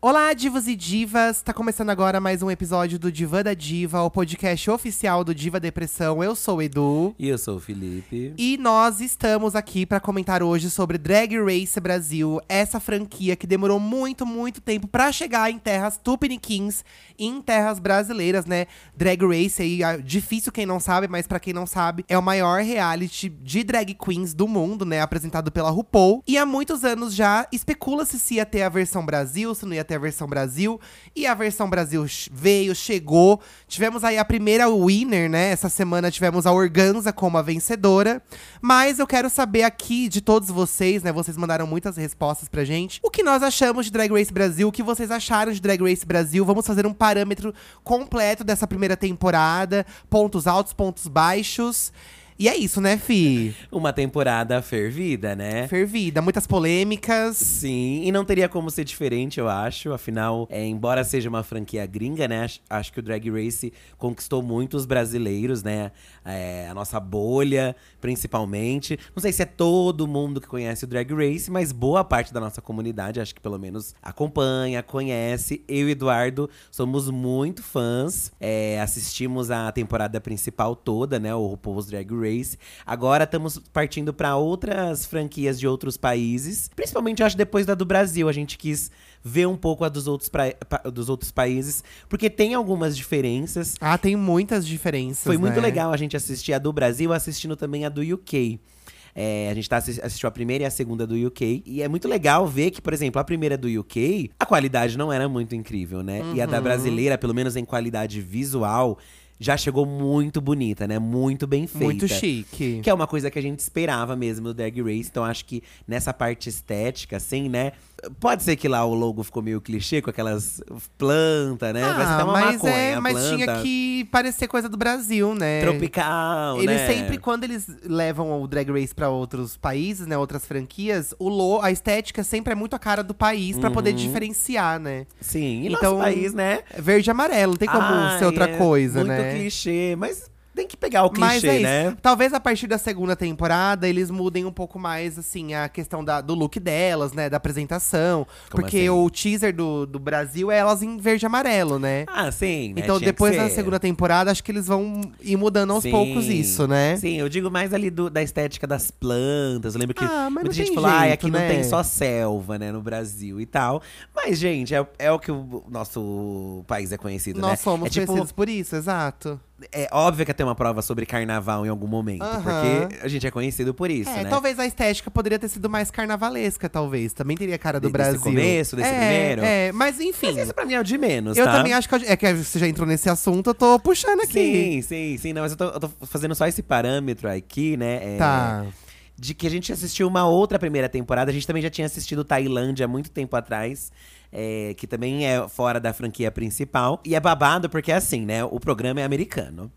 Olá, divos e divas! Tá começando agora mais um episódio do Diva da Diva, o podcast oficial do Diva Depressão. Eu sou o Edu. E eu sou o Felipe. E nós estamos aqui para comentar hoje sobre Drag Race Brasil, essa franquia que demorou muito, muito tempo para chegar em terras tupiniquins, em terras brasileiras, né? Drag Race aí, ah, difícil quem não sabe, mas para quem não sabe, é o maior reality de drag queens do mundo, né? Apresentado pela RuPaul. E há muitos anos já especula-se se ia ter a versão Brasil, se não ia ter a versão Brasil. E a versão Brasil veio, chegou. Tivemos aí a primeira winner, né? Essa semana tivemos a Organza como a vencedora. Mas eu quero saber aqui de todos vocês, né? Vocês mandaram muitas respostas pra gente. O que nós achamos de Drag Race Brasil? O que vocês acharam de Drag Race Brasil? Vamos fazer um parâmetro completo dessa primeira temporada. Pontos altos, pontos baixos. E é isso, né, Fi? Uma temporada fervida, né? Fervida, muitas polêmicas. Sim, e não teria como ser diferente, eu acho. Afinal, é, embora seja uma franquia gringa, né? Acho, que o Drag Race conquistou muitos brasileiros, né? É, a nossa bolha, principalmente. Não sei se é todo mundo que conhece o Drag Race, mas boa parte da nossa comunidade, acho que pelo menos acompanha, conhece. Eu e Eduardo somos muito fãs. É, assistimos a temporada principal toda, né? O RuPaul's Drag Race. Agora estamos partindo para outras franquias de outros países. Principalmente, acho, depois da do Brasil. A gente quis ver um pouco a dos outros, pra, dos outros países, porque tem algumas diferenças. Ah, tem muitas diferenças. Foi muito né? legal a gente assistir a do Brasil, assistindo também a do UK. É, a gente tá assi- assistiu a primeira e a segunda do UK. E é muito legal ver que, por exemplo, a primeira do UK, a qualidade não era muito incrível, né? E Uhum. a da brasileira, pelo menos em qualidade visual, já chegou muito bonita, né? Muito bem feita. Muito chique. Que é uma coisa que a gente esperava mesmo do Drag Race. Então acho que nessa parte estética, assim, né? Pode ser que lá o logo ficou meio clichê com aquelas plantas, né? Ah, uma mas maconha, é, mas planta. tinha que parecer coisa do Brasil, né? Tropical, Eles né? sempre, quando eles levam o Drag Race pra outros países, né, outras franquias, o lo, a estética sempre é muito a cara do país pra poder Uhum. diferenciar, né? Sim, e Então, nosso país, né? Verde e amarelo, não tem como Ai, ser outra é coisa, muito né? clichê, mas tem que pegar o Mas clichê, é isso. né? Talvez a partir da segunda temporada eles mudem um pouco mais, assim, a questão da- do look delas, né? Da apresentação. Como porque assim? o teaser do, do Brasil é elas em verde e amarelo, né? Ah, sim, né? Então, Tinha depois da segunda temporada, acho que eles vão ir mudando aos Sim. poucos isso, né? Sim, eu digo mais ali do- da estética das plantas. Eu lembro que Ah, mas muita gente falou, ah, aqui né?" não tem só selva, né, no Brasil e tal. Mas, gente, é, é o que o nosso país é conhecido, né? Nós somos é tipo, conhecidos por isso, exato. É óbvio que ia ter uma prova sobre carnaval em algum momento. Aham. Porque a gente é conhecido por isso, é, né? talvez a estética poderia ter sido mais carnavalesca, talvez. Também teria cara do De- desse Brasil. começo, desse é, primeiro? É, mas enfim. Mas isso pra mim é o de menos, eu tá? também acho que. É que você já entrou nesse assunto, eu tô puxando aqui. Sim, sim, sim. Não, mas eu tô, eu tô fazendo só esse parâmetro aqui, né? é, Tá. De que a gente assistiu uma outra primeira temporada. A gente também já tinha assistido Tailândia muito tempo atrás. é, que também é fora da franquia principal. E é babado porque, assim, né? O programa é americano.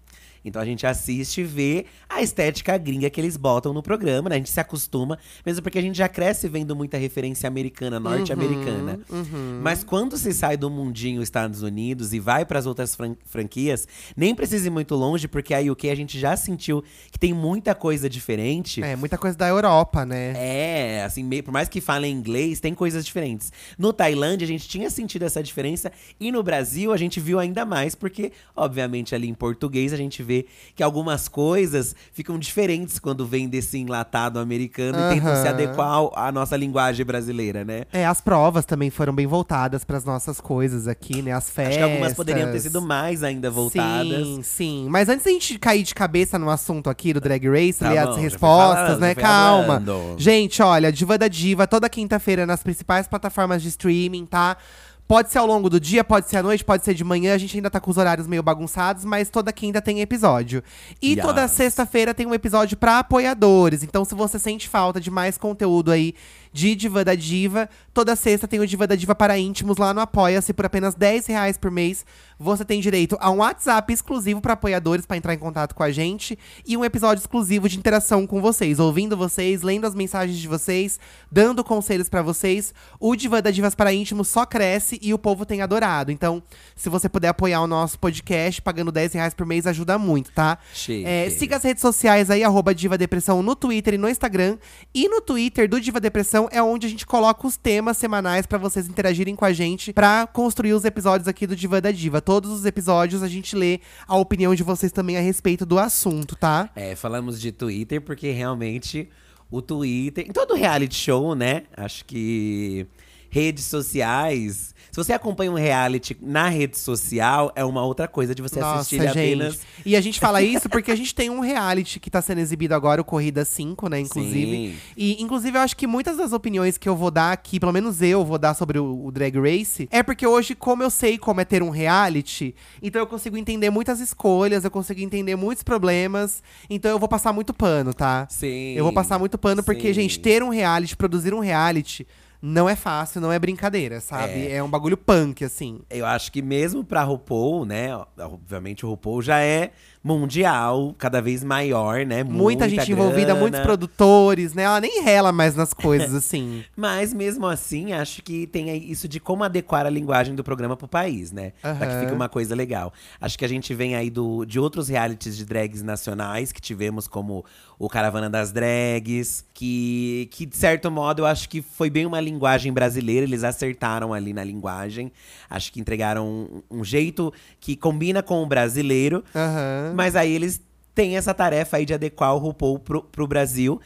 Então a gente assiste e vê a estética gringa que eles botam no programa, né? A gente se acostuma, mesmo porque a gente já cresce vendo muita referência americana, norte-americana. Uhum. Mas quando se sai do mundinho Estados Unidos e vai para as outras fran- franquias, nem precisa ir muito longe, porque a UK a gente já sentiu que tem muita coisa diferente. É, muita coisa da Europa, né? É, assim, meio- por mais que falem inglês, tem coisas diferentes. No Tailândia, a gente tinha sentido essa diferença. E no Brasil, a gente viu ainda mais, porque, obviamente, ali em português, a gente vê que algumas coisas ficam diferentes quando vem desse enlatado americano e tentam se adequar à nossa linguagem brasileira, né? É, as provas também foram bem voltadas pras nossas coisas aqui, né? As festas. Acho que algumas poderiam ter sido mais ainda voltadas. Sim, sim. Mas antes da gente cair de cabeça no assunto aqui do Drag Race, Tá ler bom, as respostas, falando, né? Calma. falando. Gente, olha, Diva da Diva, toda quinta-feira nas principais plataformas de streaming, tá? Pode ser ao longo do dia, pode ser à noite, pode ser de manhã. A gente ainda tá com os horários meio bagunçados, mas toda quinta tem episódio. E Yes. toda sexta-feira tem um episódio pra apoiadores. Então, se você sente falta de mais conteúdo aí de Diva da Diva, toda sexta tem o Diva da Diva para íntimos lá no Apoia-se por apenas 10 reais por mês. Você tem direito a um WhatsApp exclusivo para apoiadores para entrar em contato com a gente e um episódio exclusivo de interação com vocês, ouvindo vocês, lendo as mensagens de vocês, dando conselhos para vocês. O Diva da Divas para íntimos só cresce e o povo tem adorado. Então, se você puder apoiar o nosso podcast pagando 10 reais por mês, ajuda muito, tá? É, siga as redes sociais aí, arroba Diva Depressão no Twitter e no Instagram. E no Twitter do Diva Depressão é onde a gente coloca os temas semanais pra vocês interagirem com a gente pra construir os episódios aqui do Diva da Diva. Todos os episódios a gente lê a opinião de vocês também a respeito do assunto, tá? É, falamos de Twitter porque realmente o Twitter, em todo reality show, né? Acho que redes sociais. Se você acompanha um reality na rede social, é uma outra coisa de você assistir ele apenas. E a gente fala isso porque a gente tem um reality que tá sendo exibido agora, o Corrida 5, né, inclusive. Sim. E, inclusive, eu acho que muitas das opiniões que eu vou dar aqui, pelo menos eu vou dar sobre o, o Drag Race, é porque hoje, como eu sei como é ter um reality, então eu consigo entender muitas escolhas, eu consigo entender muitos problemas, então eu vou passar muito pano, tá? Sim. Eu vou passar muito pano porque, Sim. gente, ter um reality, produzir um reality, não é fácil, não é brincadeira, sabe? É, um bagulho punk, assim. Eu acho que mesmo pra RuPaul, né? Obviamente o RuPaul já é mundial, cada vez maior, né? Muita, gente envolvida, grana. muitos produtores, né? Ela nem rela mais nas coisas, assim. Mas mesmo assim, acho que tem isso de como adequar a linguagem do programa pro país, né? Pra que fique uma coisa legal. Acho que a gente vem aí do, de outros realities de drags nacionais que tivemos, como o Caravana das Drags, que, que de certo modo eu acho que foi bem uma linguagem brasileira, eles acertaram ali na linguagem. Acho que entregaram um, um jeito que combina com o brasileiro. Aham. Mas aí eles têm essa tarefa aí de adequar o RuPaul pro, pro Brasil.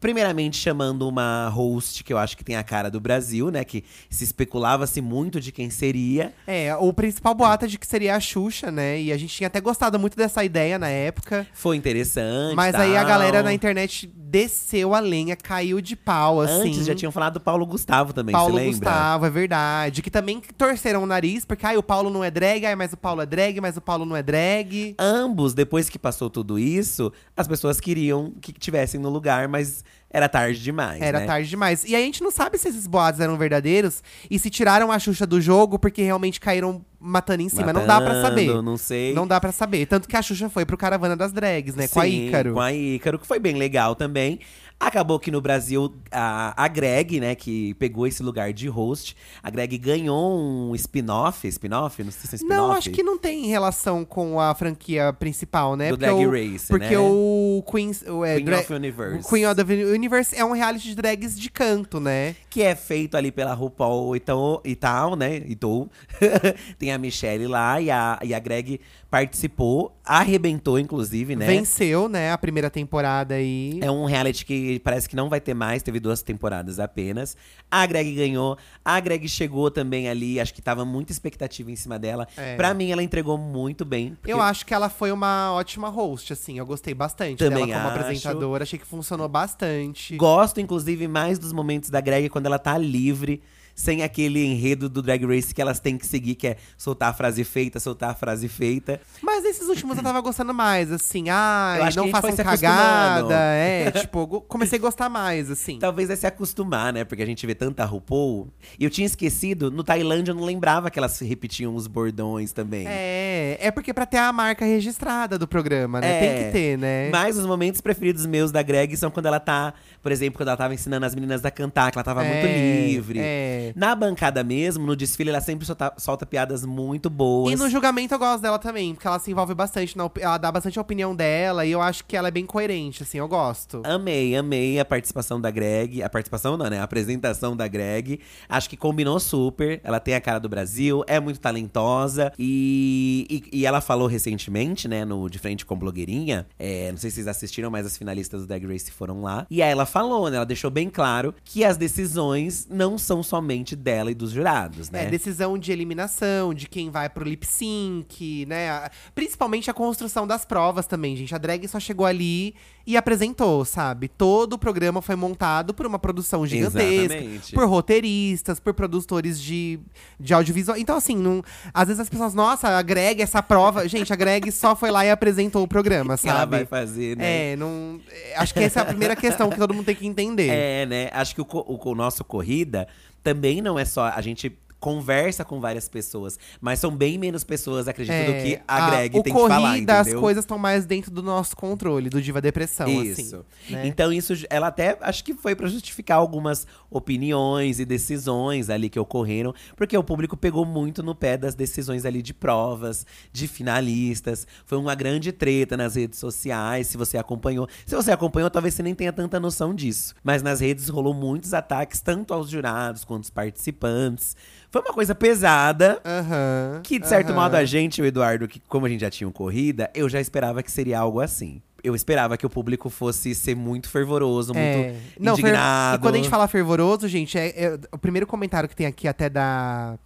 Primeiramente chamando uma host que eu acho que tem a cara do Brasil, né? Que se especulava-se muito de quem seria. É, o principal boato é de que seria a Xuxa, né? E a gente tinha até gostado muito dessa ideia na época. Foi interessante. Mas aí a tal. galera na internet desceu a lenha, caiu de pau, assim. Antes já tinham falado do Paulo Gustavo também, Paulo você lembra? Gustavo, é verdade. Que também torceram o nariz, porque ai, o Paulo não é drag, ai, mas o Paulo é drag, mas o Paulo não é drag. Ambos, depois que passou tudo isso, as pessoas queriam que tivessem no lugar, mas era tarde demais. Era né? tarde demais. E a gente não sabe se esses boatos eram verdadeiros e se tiraram a Xuxa do jogo porque realmente caíram matando em cima. não dá pra saber. Matando, Não sei. Não dá pra saber. Tanto que a Xuxa foi pro Caravana das Drags, né? com a Sim, Ícaro. Com a Ícaro, que foi bem legal também. Acabou que no Brasil, a, a Greg, né, que pegou esse lugar de host, a Greg ganhou um spin-off. Spin-off? Não sei se é spin-off. Não, acho que não tem relação com a franquia principal, né? Do Porque Drag o- Race, Porque né? o Queen, o, é, Queen dra- of Universe. o Queen of the Universe é um reality de drags de canto, né? Que é feito ali pela RuPaul e tal, e tal né? E tal. tem a Michelle lá e a, e a Greg participou, arrebentou, inclusive, né? Venceu, né, a primeira temporada aí. É um reality que parece que não vai ter mais, teve duas temporadas apenas. A Greg ganhou, a Greg chegou também ali, acho que tava muita expectativa em cima dela. É. Pra mim, ela entregou muito bem. porque- Eu acho que ela foi uma ótima host, assim. Eu gostei bastante Também dela como acho. apresentadora. Achei que funcionou bastante. Gosto, inclusive, mais dos momentos da Greg quando ela tá livre. Sem aquele enredo do Drag Race que elas têm que seguir, que é soltar a frase feita, soltar a frase feita. Mas nesses últimos eu tava gostando mais, assim. Ai, Eu acho que a não façam cagada. É, tipo, comecei a gostar mais, assim. Talvez é se acostumar, né? Porque a gente vê tanta RuPaul. E eu tinha esquecido, no Tailândia eu não lembrava que elas repetiam os bordões também. É, é porque pra ter a marca registrada do programa, né? É. Tem que ter, né? Mas os momentos preferidos meus da Greg são quando ela tá, por exemplo, quando ela tava ensinando as meninas a cantar, que ela tava muito É, livre. É. É. Na bancada mesmo, no desfile, ela sempre solta, solta piadas muito boas. E no julgamento eu gosto dela também, porque ela se envolve bastante, na ela dá bastante a opinião dela e eu acho que ela é bem coerente, assim, eu gosto. Amei, amei a participação da Greg. A participação não, né? A apresentação da Greg. Acho que combinou super. Ela tem a cara do Brasil, é muito talentosa. E, e, e ela falou recentemente, né, no De Frente com Blogueirinha. é, não sei se vocês assistiram, mas as finalistas do Drag Race foram lá. E aí ela falou, né? Ela deixou bem claro que as decisões não são somente dela e dos jurados, né? É, decisão de eliminação, de quem vai pro lip sync, né? Principalmente a construção das provas também, gente. A drag só chegou ali e apresentou, sabe? Todo o programa foi montado por uma produção gigantesca, Exatamente. por roteiristas, por produtores de, de audiovisual. Então, assim, não, às vezes as pessoas, nossa, a Greg, essa prova. gente, a Greg só foi lá e apresentou o programa, que ela sabe? vai fazer, né? É, não. é, Acho que essa é a primeira questão que todo mundo tem que entender. É, né? Acho que o, o, o nosso corrida também não é só. A gente conversa com várias pessoas, mas são bem menos pessoas, acredito, do É, que a Greg o tem que falar, corrida, as entendeu? coisas estão mais dentro do nosso controle, do Diva Depressão, Isso. assim. né? Então, isso, ela até acho que foi pra justificar algumas opiniões e decisões ali que ocorreram, porque o público pegou muito no pé das decisões ali de provas, de finalistas. Foi uma grande treta nas redes sociais, se você acompanhou. Se você acompanhou, talvez você nem tenha tanta noção disso. Mas nas redes rolou muitos ataques, tanto aos jurados quanto aos participantes. Foi uma coisa pesada. Aham. Que, de certo aham. modo, a gente, o Eduardo, que como a gente já tinha um corrida, eu já esperava que seria algo assim. Eu esperava que o público fosse ser muito fervoroso, muito É. Não, fer- indignado. E quando a gente fala fervoroso, gente, é, é- o primeiro comentário que tem aqui até da.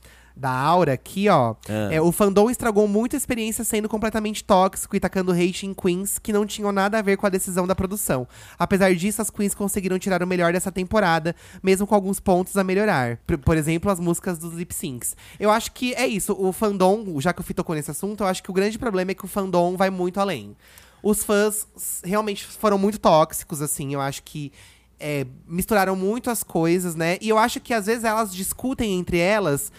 Da Aura aqui, ó. Ah. É, o fandom estragou muito a experiência sendo completamente tóxico e tacando hate em queens que não tinham nada a ver com a decisão da produção. Apesar disso, as queens conseguiram tirar o melhor dessa temporada, mesmo com alguns pontos a melhorar. Por, por exemplo, as músicas dos lip syncs. Eu acho que é isso. O fandom, já que o Fih tocou nesse assunto, eu acho que o grande problema é que o fandom vai muito além. Os fãs realmente foram muito tóxicos, assim. Eu acho que é, misturaram muito as coisas, né? E eu acho que às vezes elas discutem entre elas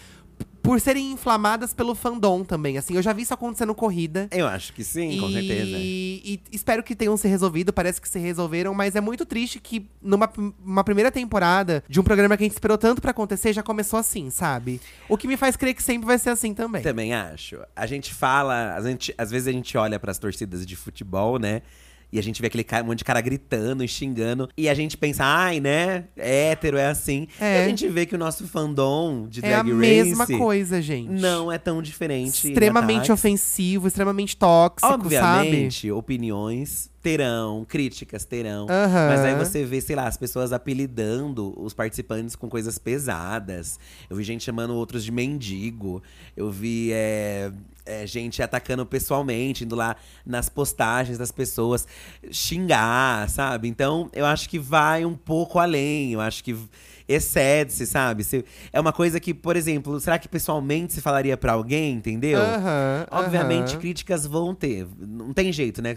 por serem inflamadas pelo fandom também. Assim, eu já vi isso acontecer no corrida. Eu acho que sim, com e, certeza. e espero que tenham se resolvido, parece que se resolveram, mas é muito triste que numa uma primeira temporada de um programa que a gente esperou tanto pra acontecer, já começou assim, sabe? O que me faz crer que sempre vai ser assim também. Também acho. A gente fala, a gente, às vezes a gente olha pras torcidas de futebol, né? E a gente vê aquele cara, um monte de cara gritando e xingando. E a gente pensa, ai, né? Hétero é assim. É. E a gente vê que o nosso fandom de é a Drag Race mesma coisa, gente. não é tão diferente. em Extremamente ofensivo, extremamente tóxico, sabe? Obviamente, opiniões terão, críticas terão. Aham. Mas aí você vê, sei lá, as pessoas apelidando os participantes com coisas pesadas. Eu vi gente chamando outros de mendigo. Eu vi é, é, gente atacando pessoalmente, indo lá nas postagens das pessoas xingar, sabe? Então, eu acho que vai um pouco além. Eu acho que excede-se, sabe? Se- é uma coisa que, por exemplo, será que pessoalmente se falaria pra alguém, entendeu? Obviamente, críticas vão ter. Não tem jeito, né?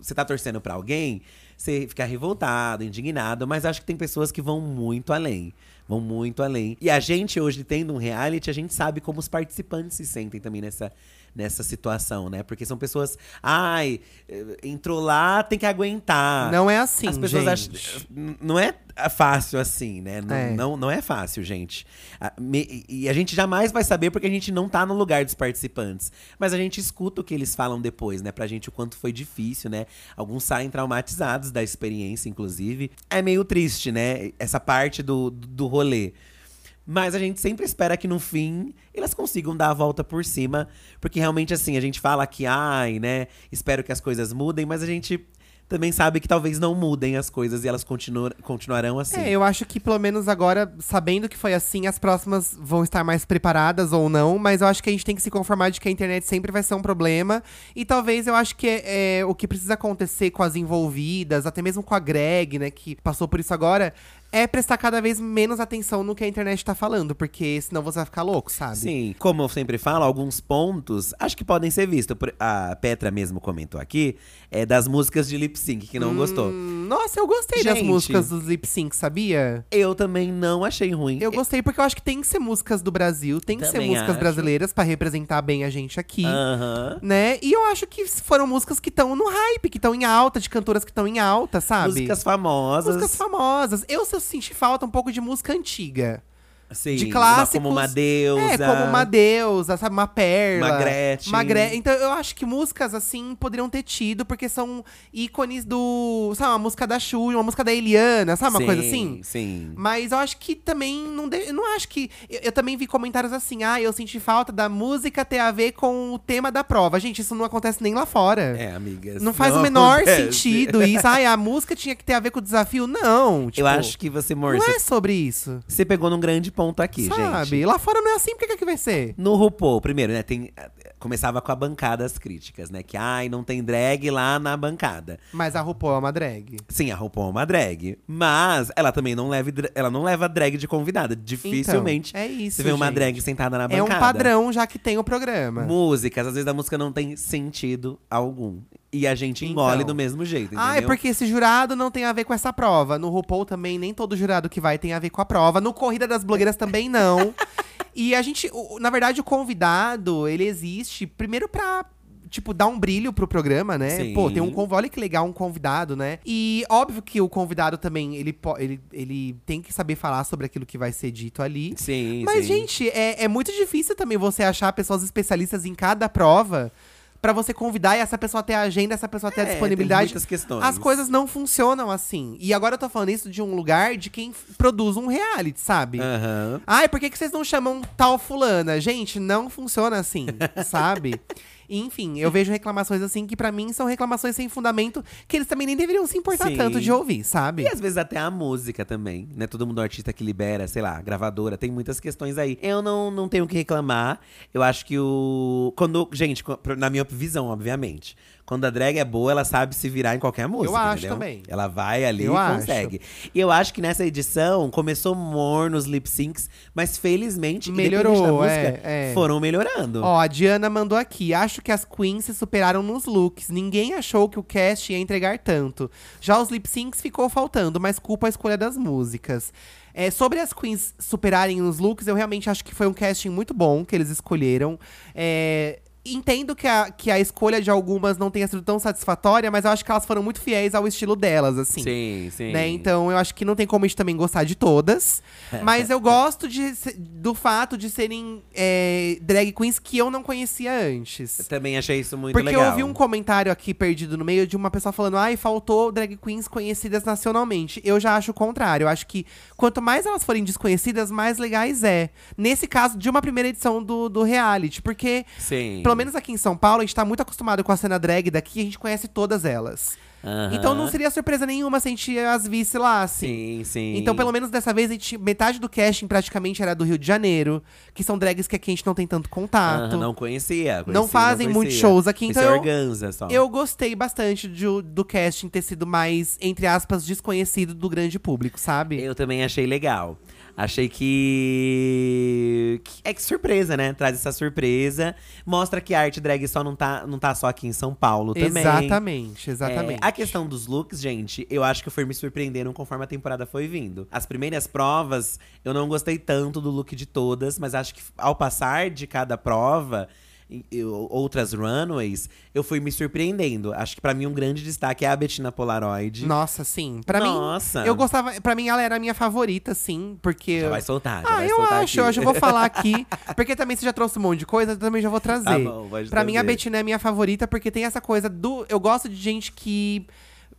Você tá torcendo pra alguém, você fica revoltado, indignado, mas acho que tem pessoas que vão muito além. Vão muito além. E a gente, hoje, tendo um reality, a gente sabe como os participantes se sentem também nessa, nessa situação, né? Porque são pessoas. Ai, eh, entrou lá, tem que aguentar. Não é assim, As pessoas gente. acham. n- Não é fácil assim, né? Não É. não, não é fácil, gente. E a gente jamais vai saber porque a gente não tá no lugar dos participantes. Mas a gente escuta o que eles falam depois, né? Pra gente o quanto foi difícil, né? Alguns saem traumatizados da experiência, inclusive. É meio triste, né? Essa parte do, do rolê. Mas a gente sempre espera que no fim elas consigam dar a volta por cima. Porque realmente, assim, a gente fala que, ai, né? Espero que as coisas mudem, mas a gente também sabe que talvez não mudem as coisas e elas continuam, continuarão assim. É, eu acho que pelo menos agora, sabendo que foi assim, as próximas vão estar mais preparadas ou não, mas eu acho que a gente tem que se conformar de que a internet sempre vai ser um problema. E talvez eu acho que é, é, o que precisa acontecer com as envolvidas, até mesmo com a Greg, né, que passou por isso agora, é prestar cada vez menos atenção no que a internet tá falando, porque senão você vai ficar louco, sabe? Sim, como eu sempre falo, alguns pontos acho que podem ser vistos. A Petra mesmo comentou aqui, é das músicas de lip sync que não gostou. Hum, Nossa, eu gostei das Gente. músicas dos lip sync, sabia? Eu também não achei ruim. Eu gostei porque eu acho que tem que ser músicas do Brasil, tem que ser Também músicas acho. brasileiras pra representar bem a gente aqui. Aham. né? E eu acho que foram músicas que estão no hype, que estão em alta, de cantoras que estão em alta, sabe? Músicas famosas. Músicas famosas. Eu, eu senti falta um pouco de música antiga. Sim, de uma- clássicos. como uma deusa. É, como uma deusa, sabe? Uma perla. Uma Gretchen. Uma Gre- Então eu acho que músicas assim poderiam ter tido, porque são ícones do. Sabe, uma música da Xuxa, uma música da Eliana, sabe? Uma Sim, coisa assim. Sim. Mas eu acho que também não de- eu não acho que eu, eu também vi comentários assim: "Ah, eu senti falta da música ter a ver com o tema da prova". Gente, isso não acontece nem lá fora. É, amigas. Não faz o menor acontece. sentido isso. Ai, a música tinha que ter a ver com o desafio. Não, tipo, Eu acho que você, amor, não é sobre isso. você pegou num grande ponto aqui, sabe? gente. Lá fora não é assim, por que que aqui vai ser? No RuPaul, primeiro, né, tem… Começava com a bancada as críticas, né? Que, ai, não tem drag lá na bancada. Mas a RuPaul é uma drag. Sim, a RuPaul é uma drag. Mas ela também não leva, ela não leva drag de convidada. Dificilmente Então, é isso, você vê uma gente. drag sentada na É bancada. um padrão já que tem o programa. Músicas, às vezes a música não tem sentido algum. E a gente engole Então. do mesmo jeito, entendeu? Ah, é porque esse jurado não tem a ver com essa prova. No RuPaul também, nem todo jurado que vai tem a ver com a prova. No Corrida das Blogueiras também não. e a gente, o- na verdade, o convidado, ele existe primeiro pra. Tipo, dar um brilho pro programa, né? Sim. Pô, tem um convidado. Olha que legal, um convidado, né? E óbvio que o convidado também, ele, po- ele, ele tem que saber falar sobre aquilo que vai ser dito ali. Sim, Mas, sim. gente, é, é muito difícil também você achar pessoas especialistas em cada prova pra você convidar e essa pessoa ter a agenda, essa pessoa ter a É, tem disponibilidade. muitas questões. As coisas não funcionam assim. E agora eu tô falando isso de um lugar de quem produz um reality, sabe? Aham. Ai, por que, que vocês não chamam tal fulana? Gente, não funciona assim, sabe? Enfim, eu vejo reclamações assim que pra mim são reclamações sem fundamento, que eles também nem deveriam se importar Sim. tanto de ouvir, sabe? E às vezes até a música também, né? Todo mundo artista que libera, sei lá, gravadora, tem muitas questões aí. Eu não, não tenho o que reclamar. Eu acho que o. Quando. Gente, na minha visão, obviamente. Quando a drag é boa, ela sabe se virar em qualquer música. acho entendeu? também. Ela vai ali Eu e acho. consegue. E eu acho que nessa edição começou morno os lip syncs, mas felizmente, Melhorou, da música, é, é. foram melhorando. Ó, a Diana mandou aqui. Acho que as queens se superaram nos looks. Ninguém achou que o cast ia entregar tanto. Já os lip syncs ficou faltando, mas culpa a escolha das músicas. É, sobre as queens superarem nos looks, eu realmente acho que foi um casting muito bom que eles escolheram. É, Entendo que a, que a escolha de algumas não tenha sido tão satisfatória, mas eu acho que elas foram muito fiéis ao estilo delas, assim. sim, sim. Né? Então eu acho que não tem como a gente também gostar de todas. mas eu gosto de, do fato de serem é, drag queens que eu não conhecia antes. Também achei isso muito Porque legal. eu ouvi um comentário aqui perdido no meio de uma pessoa falando: ai, faltou drag queens conhecidas nacionalmente. Eu já acho o contrário. Eu acho que quanto mais elas forem desconhecidas, mais legais é. Nesse caso, de uma primeira edição do, do reality. Porque, Sim. Pelo menos aqui em São Paulo, a gente tá muito acostumado com a cena drag daqui, a gente conhece todas elas. Aham. Então não seria surpresa nenhuma se a gente as visse lá, assim. Sim, sim. Então, pelo menos dessa vez, a gente, metade do casting praticamente era do Rio de Janeiro, que são drags que aqui a gente não tem tanto contato. Aham, não conhecia. Não conhecia, fazem conhecia. muitos shows aqui, então eu- organza só. Eu gostei bastante do casting ter sido mais, entre aspas, desconhecido do grande público, sabe? Eu também achei legal. Achei que... que- É que surpresa, né? Traz essa surpresa. Mostra que a arte drag só não tá, não tá só aqui em São Paulo também. Exatamente, exatamente. É, a questão dos looks, gente, eu acho que foi me surpreendendo conforme a temporada foi vindo. As primeiras provas, eu não gostei tanto do look de todas, mas acho que ao passar de cada prova, outras runways, eu fui me surpreendendo. Acho que pra mim um grande destaque é a Bettina Polaroid. Nossa, sim. Nossa. mim, eu gostava. Pra mim, ela era a minha favorita, sim, porque. Já vai soltar, já Ah, vai eu soltar acho, aqui. eu acho, eu vou falar aqui. Porque também você já trouxe um monte de coisa, eu também já vou trazer. Tá bom, pode pra mim, a trazer. Bettina é minha favorita, porque tem essa coisa do. Eu gosto de gente que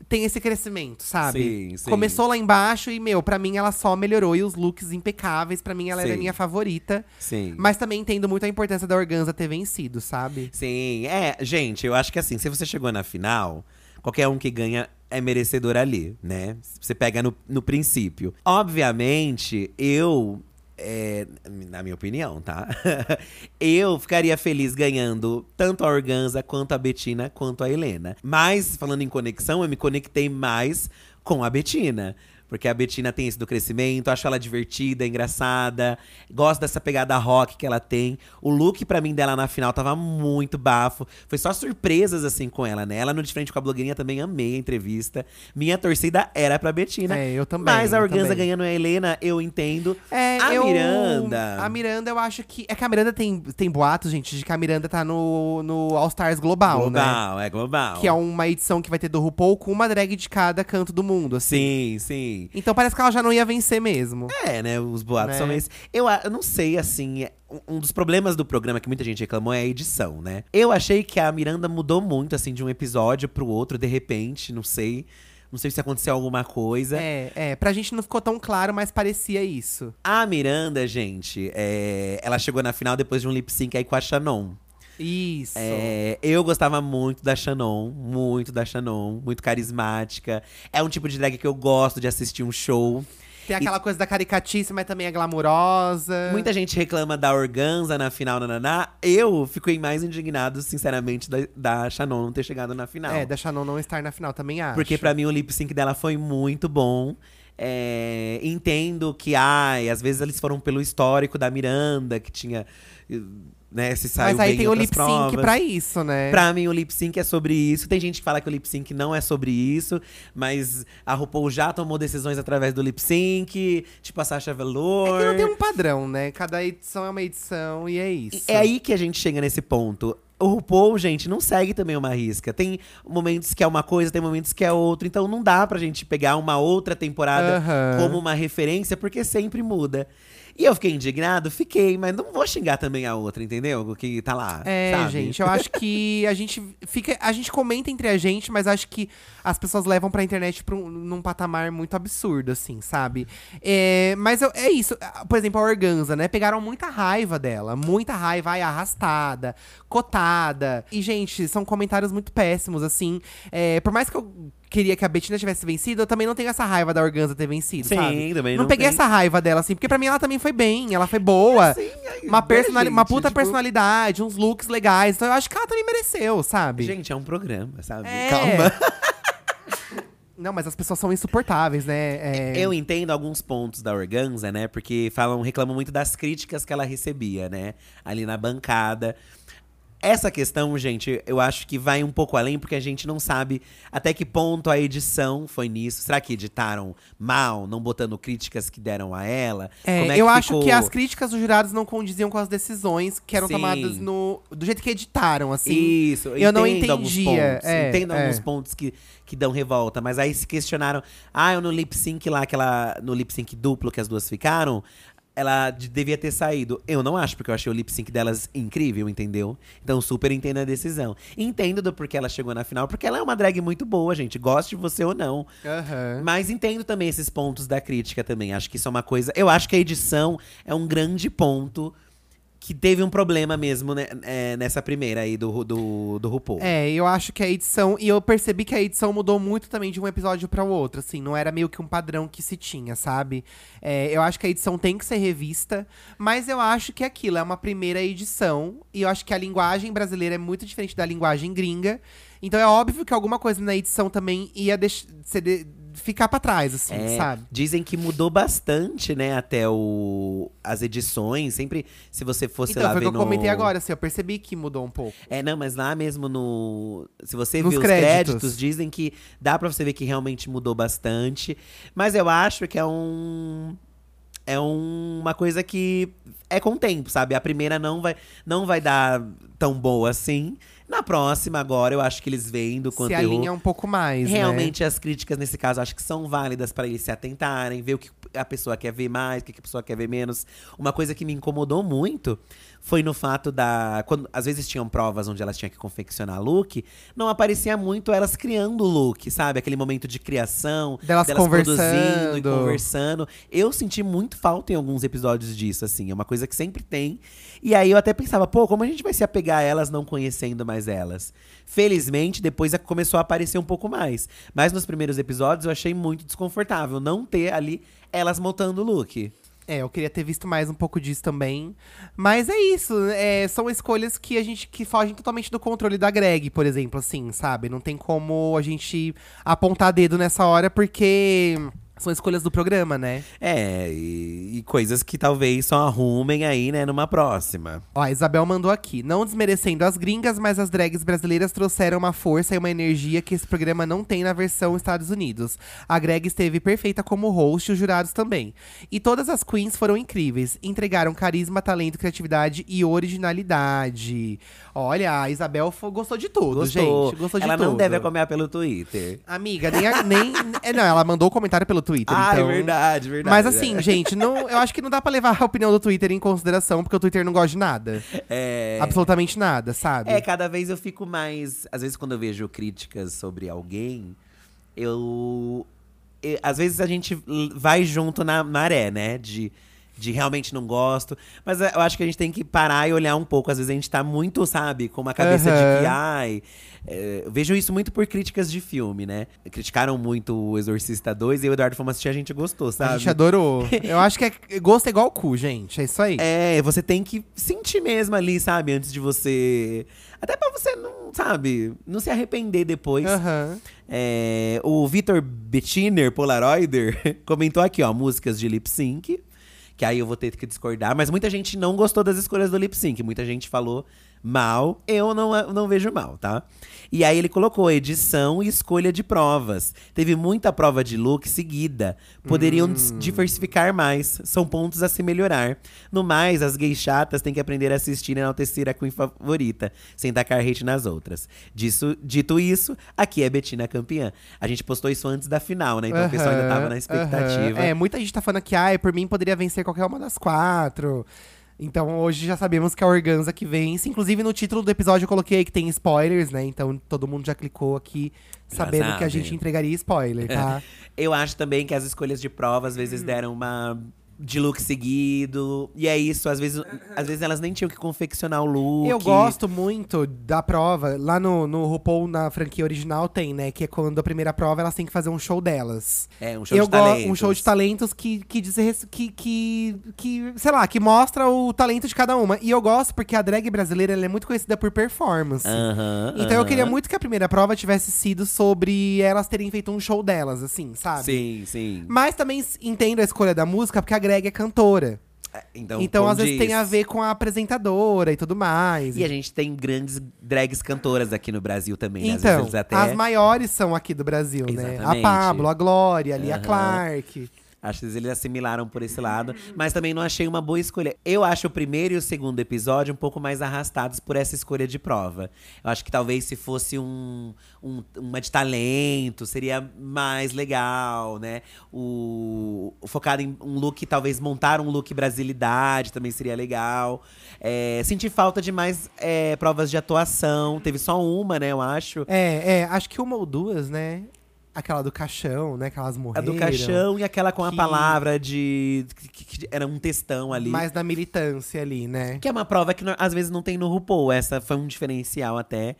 tem esse crescimento, sabe? Sim, sim. Começou lá embaixo e, meu, pra mim ela só melhorou. E os looks impecáveis, pra mim ela era a Sim. minha favorita. Sim. Mas também entendo muito a importância da Organza ter vencido, sabe? Sim, é, gente, eu acho que assim, se você chegou na final, qualquer um que ganha é merecedor ali, né? Você pega no, no princípio. Obviamente, eu. É, na minha opinião, tá? eu ficaria feliz ganhando tanto a Organza, quanto a Betina, quanto a Helena. Mas, falando em conexão, eu me conectei mais com a Betina. Porque a Betina tem esse do crescimento, acho ela divertida, engraçada. Gosto dessa pegada rock que ela tem. O look pra mim dela na final tava muito bafo. Foi só surpresas assim com ela, né? Ela no de frente com a blogueirinha também amei a entrevista. Minha torcida era pra Betina. É, eu também, Mas a Organza ganhando a Helena, eu entendo. É, a eu- Miranda. A Miranda, eu acho que. É que a Miranda tem, tem boatos, gente, de que a Miranda tá no, no All Stars Global, né? global, é global. Que é uma edição que vai ter do RuPaul com uma drag de cada canto do mundo, assim. Sim, sim. Então parece que ela já não ia vencer mesmo. É, né? Os boatos Né? são esses. Eu, eu não sei, assim. é- um- Um dos problemas do programa que muita gente reclamou é a edição, né? Eu achei que a Miranda mudou muito, assim, de um episódio pro outro, de repente, não sei. Não sei se aconteceu alguma coisa. É, é, pra gente não ficou tão claro, mas parecia isso. A Miranda, gente, é, ela chegou na final depois de um lip sync aí com a Shannon. Isso. É, eu gostava muito da Shannon, muito da Shannon, muito carismática. É um tipo de drag que eu gosto de assistir um show. Tem aquela coisa da caricatice, mas também é glamurosa. Muita gente reclama da Organza na final, nananá. Eu fiquei mais indignado, sinceramente, da, da Shannon não ter chegado na final. É, da Shannon não estar na final também acho. Porque pra mim o lip sync dela foi muito bom. É, entendo que, ai, às vezes eles foram pelo histórico da Miranda, que tinha. Né, se saiu Mas aí bem tem em o lip sync provas. pra isso, né? Pra mim, o lip sync é sobre isso. Tem gente que fala que o lip sync não é sobre isso, mas a RuPaul já tomou decisões através do lip sync, tipo a Sasha Velour. É que não tem um padrão, né? Cada edição é uma edição e é isso. É aí que a gente chega nesse ponto. O RuPaul, gente, não segue também uma risca. Tem momentos que é uma coisa, tem momentos que é outra. Então não dá pra gente pegar uma outra temporada Aham. como uma referência, porque sempre muda. E eu fiquei indignado? Fiquei, mas não vou xingar também a outra, entendeu? O que tá lá. É, sabe? gente, eu acho que a gente fica. A gente comenta entre a gente, mas acho que as pessoas levam pra internet pra um, num patamar muito absurdo, assim, sabe? É, mas eu- é isso. Por exemplo, a Organza, né? Pegaram muita raiva dela. Muita raiva, ai, arrastada, cotada. E, gente, são comentários muito péssimos, assim. É, por mais que eu queria que a Bettina tivesse vencido, eu também não tenho essa raiva da Organza ter vencido, Sim, sabe? também não, não peguei tem. essa raiva dela, assim, porque pra mim ela também foi bem, ela foi boa. Sim, aí, uma, né, personali uma puta Tipo, personalidade, uns looks legais. Então eu acho que ela também mereceu, sabe? Gente, é um programa, sabe? É. Calma. Não, mas as pessoas são insuportáveis, né? É, Eu entendo alguns pontos da Organza, né? Porque falam, reclamam muito das críticas que ela recebia, né? Ali na bancada. Essa questão, gente, eu acho que vai um pouco além, porque a gente não sabe até que ponto a edição foi nisso. Será que editaram mal, não botando críticas que deram a ela? É, Como é eu que acho ficou? que as críticas dos jurados não condiziam com as decisões que eram Sim. tomadas no, do jeito que editaram, assim. Isso, eu não entendo alguns entendia, pontos, é, entendo é. alguns pontos que, que dão revolta, mas aí se questionaram. Ah, eu no lip sync lá, aquela, no lip sync duplo que as duas ficaram, ela de- devia ter saído. Eu não acho, porque eu achei o lip sync delas incrível, entendeu? Então super entendo a decisão. Entendo do porquê ela chegou na final, porque ela é uma drag muito boa, gente. Goste de você ou não. Aham. Mas entendo também esses pontos da crítica também. Acho que isso é uma coisa. Eu acho que a edição é um grande ponto que teve um problema mesmo né, é, nessa primeira aí do, do, do RuPaul. É, eu acho que a edição. E eu percebi que a edição mudou muito também de um episódio para o outro, assim. Não era meio que um padrão que se tinha, sabe? É, eu acho que a edição tem que ser revista, mas eu acho que aquilo é uma primeira edição. E eu acho que a linguagem brasileira é muito diferente da linguagem gringa. Então é óbvio que alguma coisa na edição também ia ser ficar pra trás, assim, É, sabe? Dizem que mudou bastante, né, até o, as edições. Sempre, se você fosse Então, lá foi o que ver eu no- comentei agora, assim, eu percebi que mudou um pouco. É, não, mas lá mesmo no. Se você Nos os créditos. créditos, dizem que dá pra você ver que realmente mudou bastante. Mas eu acho que é um. É um- uma coisa que é com o tempo, sabe? A primeira não vai, não vai dar tão boa assim. Na próxima, agora, eu acho que eles veem do Se conteúdo. alinha um pouco mais, né? Realmente as críticas nesse caso acho que são válidas para eles se atentarem, ver o que a pessoa quer ver mais, o que a pessoa quer ver menos. Uma coisa que me incomodou muito foi no fato da. Quando às vezes tinham provas onde elas tinham que confeccionar look, não aparecia muito elas criando o look, sabe? Aquele momento de criação, Delas produzindo e conversando. Eu senti muito falta em alguns episódios disso, assim. É uma coisa que sempre tem. E aí eu até pensava, pô, como a gente vai se apegar a elas não conhecendo mais elas? Felizmente, depois a- começou a aparecer um pouco mais. Mas nos primeiros episódios eu achei muito desconfortável não ter ali elas montando o look. É, eu queria ter visto mais um pouco disso também. Mas é isso, é, são escolhas que a gente que fogem totalmente do controle da Greg, por exemplo, assim, sabe? Não tem como a gente apontar dedo nessa hora, porque são escolhas do programa, né? É, e, e coisas que talvez só arrumem aí, né, numa próxima. Ó, a Isabel mandou aqui. Não desmerecendo as gringas, mas as drags brasileiras trouxeram uma força e uma energia que esse programa não tem na versão Estados Unidos. A Greg esteve perfeita como host e os jurados também. E todas as queens foram incríveis. Entregaram carisma, talento, criatividade e originalidade. Olha, a Isabel gostou de tudo, Gostou. gente. Gostou de Ela tudo. não deve acompanhar pelo Twitter. Amiga, nem. a- nem é, não, ela mandou o comentário pelo Twitter. Ah, então... é verdade, verdade. Mas assim, gente, não, eu acho que não dá pra levar a opinião do Twitter em consideração, porque o Twitter não gosta de nada. É. Absolutamente nada, sabe? É, cada vez eu fico mais. Às vezes, quando eu vejo críticas sobre alguém, eu. eu- às vezes a gente vai junto na maré, né? De, de realmente não gosto. Mas eu acho que a gente tem que parar e olhar um pouco. Às vezes a gente tá muito, sabe, com uma cabeça de que, ai. É, eu vejo isso muito por críticas de filme, né? Criticaram muito o Exorcista 2 e o Eduardo fomos assistir, a gente gostou, sabe? A gente adorou. Eu acho que é, gosto é igual cu, gente. É isso aí. É, você tem que sentir mesmo ali, sabe? Antes de você. Até pra você não, sabe, não se arrepender depois. Aham. É, o Vitor Bettiner, Polaroider, comentou aqui, ó, músicas de lip sync. Que aí eu vou ter que discordar. Mas muita gente não gostou das escolhas do lip sync. Muita gente falou mal. Eu não, não vejo mal, tá? E aí ele colocou edição e escolha de provas. Teve muita prova de look seguida. Poderiam dis- diversificar mais. São pontos a se melhorar. No mais, as gays chatas têm que aprender a assistir e enaltecer a queen favorita, sem tacar hate nas outras. Disso, dito isso, aqui é Betina campeã. A gente postou isso antes da final, né? Então o pessoal ainda tava na expectativa. aham. É, muita gente tá falando que, ai, por mim poderia vencer qualquer uma das quatro. Então hoje já sabemos que a Organza que vence. Inclusive no título do episódio eu coloquei que tem spoilers, né? Então todo mundo já clicou aqui sabendo que a sabe. gente entregaria spoiler, tá? Eu acho também que as escolhas de prova às vezes deram uma de look seguido. E é isso, às vezes, às vezes elas nem tinham que confeccionar o look. Eu gosto muito da prova. Lá no, no RuPaul, na franquia original, tem, né? Que é quando a primeira prova elas têm que fazer um show delas. É, um show eu de talentos. um show de talentos que que, diz que que que sei lá que mostra o talento de cada uma e eu gosto porque a drag brasileira ela é muito conhecida por performance então eu queria muito que a primeira prova tivesse sido sobre elas terem feito um show delas assim sabe Sim, sim. mas também entendo a escolha da música porque a Greg é cantora Então, então às vezes tem a ver com a apresentadora e tudo mais E a gente tem grandes drags cantoras aqui no Brasil também, né? Então até. as maiores são aqui do Brasil né a Exatamente. Pablo a Glória a Lia Aham. Clark Acho que eles assimilaram por esse lado, mas também não achei uma boa escolha. Eu acho o primeiro e o segundo episódio um pouco mais arrastados por essa escolha de prova. Eu acho que talvez se fosse um, um- uma de talento, seria mais legal, né? O, o focado em um look, talvez montar um look brasilidade também seria legal. É, senti falta de mais é, provas de atuação. Teve só uma, né, eu acho. É, é, acho que uma ou duas, né? Aquela do caixão, né? Que elas A morreram. do caixão e aquela com a que- palavra de. Que, que era um textão ali. Mais da militância ali, né? Que é uma prova que às vezes não tem no RuPaul. Essa foi um diferencial até.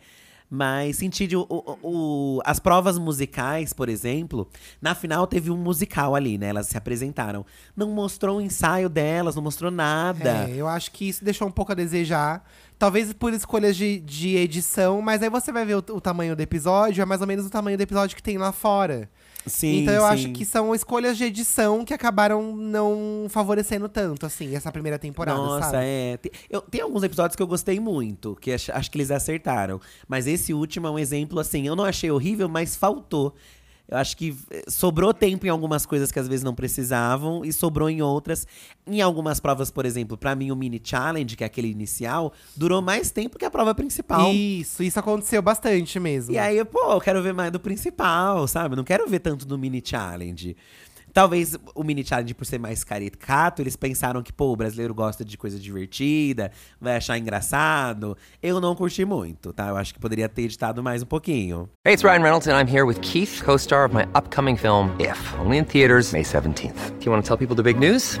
Mas senti de, o, o- o- as provas musicais, por exemplo, na final teve um musical ali, né? Elas se apresentaram. Não mostrou o ensaio delas, não mostrou nada. É, eu acho que isso deixou um pouco a desejar. Talvez por escolhas de, de edição, mas aí você vai ver o, o tamanho do episódio, é mais ou menos o tamanho do episódio que tem lá fora. Sim, então eu sim. acho que são escolhas de edição que acabaram não favorecendo tanto, assim, essa primeira temporada, Nossa, sabe? é. Tem, eu, tem alguns episódios que eu gostei muito, que acho, acho que eles acertaram. Mas esse último é um exemplo, assim, eu não achei horrível, mas faltou. Eu acho que eh, sobrou tempo em algumas coisas que às vezes não precisavam e sobrou em outras. Em algumas provas, por exemplo, pra mim o mini challenge, que é aquele inicial, durou mais tempo que a prova principal. Isso, isso aconteceu bastante mesmo. E aí, pô, eu quero ver mais do principal, sabe? Não quero ver tanto do mini challenge. Talvez o mini challenge, por ser mais caricato, eles pensaram que, pô, o brasileiro gosta de coisa divertida, vai achar engraçado. Eu não curti muito, tá? Eu acho que poderia ter editado mais um pouquinho. Hey, it's Ryan Reynolds, and I'm here with Keith, co star of my upcoming film, If, only in theaters, May 17th. Do you want to tell people the big news?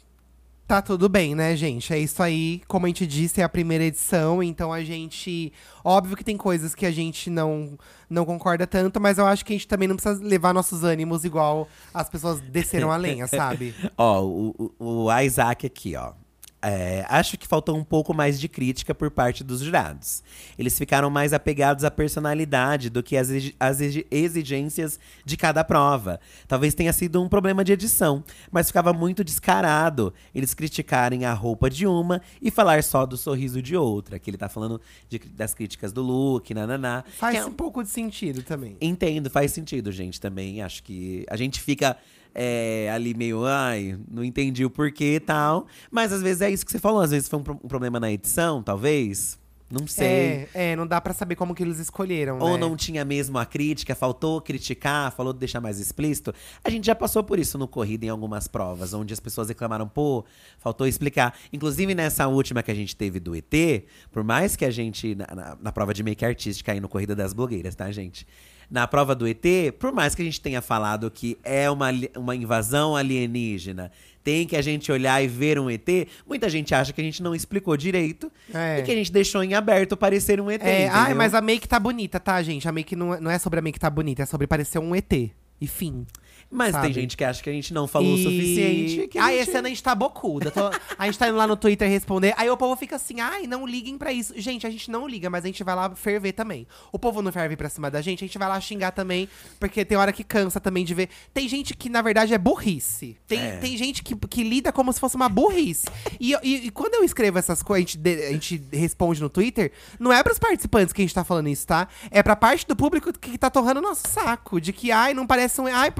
tá tudo bem, né, gente? É isso aí. Como a gente disse, é a primeira edição, então a gente. Óbvio que tem coisas que a gente não, não concorda tanto, mas eu acho que a gente também não precisa levar nossos ânimos igual as pessoas desceram a lenha, sabe? Ó, o, o, o Isaac aqui, ó. É, acho que faltou um pouco mais de crítica por parte dos jurados. Eles ficaram mais apegados à personalidade do que às, exi- às exi- exigências de cada prova. Talvez tenha sido um problema de edição, mas ficava muito descarado eles criticarem a roupa de uma e falar só do sorriso de outra. Que ele tá falando de- das críticas do look, nananá. Faz é um pouco de sentido também. Entendo, faz sentido, gente, também. Acho que a gente fica é, ali meio, ai, não entendi o porquê e tal. Mas às vezes é isso que você falou, às vezes foi um, pro- um problema na edição, talvez. Não sei. É, é, não dá pra saber como que eles escolheram, Ou né? não tinha mesmo a crítica, faltou criticar, falou de deixar mais explícito. A gente já passou por isso no Corrida em algumas provas, onde as pessoas reclamaram, pô, faltou explicar. Inclusive nessa última que a gente teve do ET, por mais que a gente, na, na- na prova de make artística aí no Corrida das Blogueiras, tá, gente? Na prova do ET, por mais que a gente tenha falado que é uma, uma invasão alienígena, tem que a gente olhar e ver um ET, muita gente acha que a gente não explicou direito É. e que a gente deixou em aberto parecer um ET. É, ai, mas a make tá bonita, tá, gente? A make não não é sobre a make tá bonita, é sobre parecer um ET. E fim. Mas tem sabe? gente que acha que a gente não falou o E- suficiente. Que a Ai, gente... esse ano a gente tá bocuda. Tô- a gente tá indo lá no Twitter responder. Aí o povo fica assim, ai, não liguem pra isso. Gente, a gente não liga, mas a gente vai lá ferver também. O povo não ferve pra cima da gente, a gente vai lá xingar também. Porque tem hora que cansa também de ver. Tem gente que, na verdade, é burrice. Tem, É. tem gente que, que lida como se fosse uma burrice. E, e- e quando eu escrevo essas coisas, a gente, de- a gente responde no Twitter, não é pros participantes que a gente tá falando isso, tá? É pra parte do público que tá torrando o nosso saco. De que, ai, não parece um. Ai,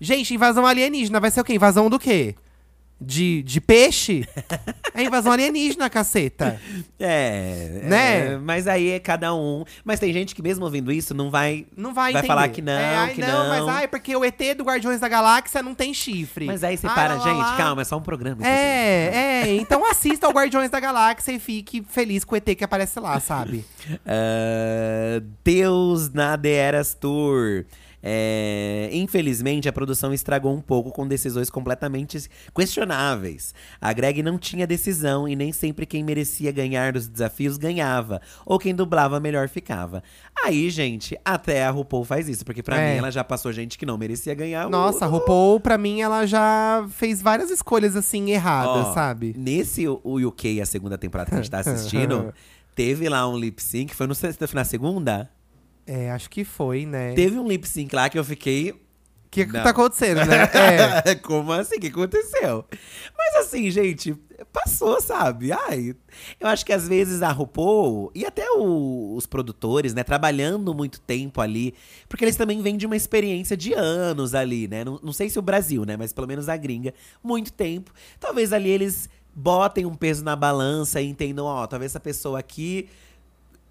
gente, invasão alienígena. Vai ser o quê? Invasão do quê? De, de peixe? É invasão alienígena, caceta. É, Né? é, mas aí é cada um. Mas tem gente que mesmo ouvindo isso não vai. Não vai Vai entender. falar que não, É, ai, que não. não. Mas ai, porque o ET do Guardiões da Galáxia não tem chifre. Mas aí você Ai, para, lá, gente, lá. calma, é só um programa. É, é. Então assista ao Guardiões da Galáxia e fique feliz com o ET que aparece lá, sabe? Ah, Deus na The Eras Tour. É, infelizmente, a produção estragou um pouco com decisões completamente questionáveis. A Greg não tinha decisão e nem sempre quem merecia ganhar dos desafios ganhava, ou quem dublava melhor ficava. Aí, gente, até a RuPaul faz isso, porque pra É. mim ela já passou gente que não merecia ganhar. o- Nossa, a RuPaul, pra mim, ela já fez várias escolhas, assim, erradas, Ó, sabe? Nesse o o UK, a segunda temporada que a gente tá assistindo, teve lá um lip sync, foi no, na segunda? É, acho que foi, né? Teve um lip sync lá que eu fiquei. O que, que Não. tá acontecendo, né? É. Como assim? O que aconteceu? Mas assim, gente, passou, sabe? Ai, eu acho que às vezes a RuPaul e até o- os produtores, né, trabalhando muito tempo ali, porque eles também vêm de uma experiência de anos ali, né? Não, não sei se o Brasil, né, mas pelo menos a gringa, muito tempo. Talvez ali eles botem um peso na balança e entendam, ó, talvez essa pessoa aqui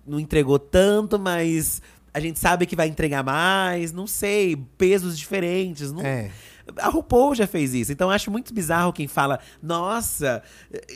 não entregou tanto, mas a gente sabe que vai entregar mais, não sei, pesos diferentes. Não... É. A RuPaul já fez isso, então acho muito bizarro quem fala, nossa,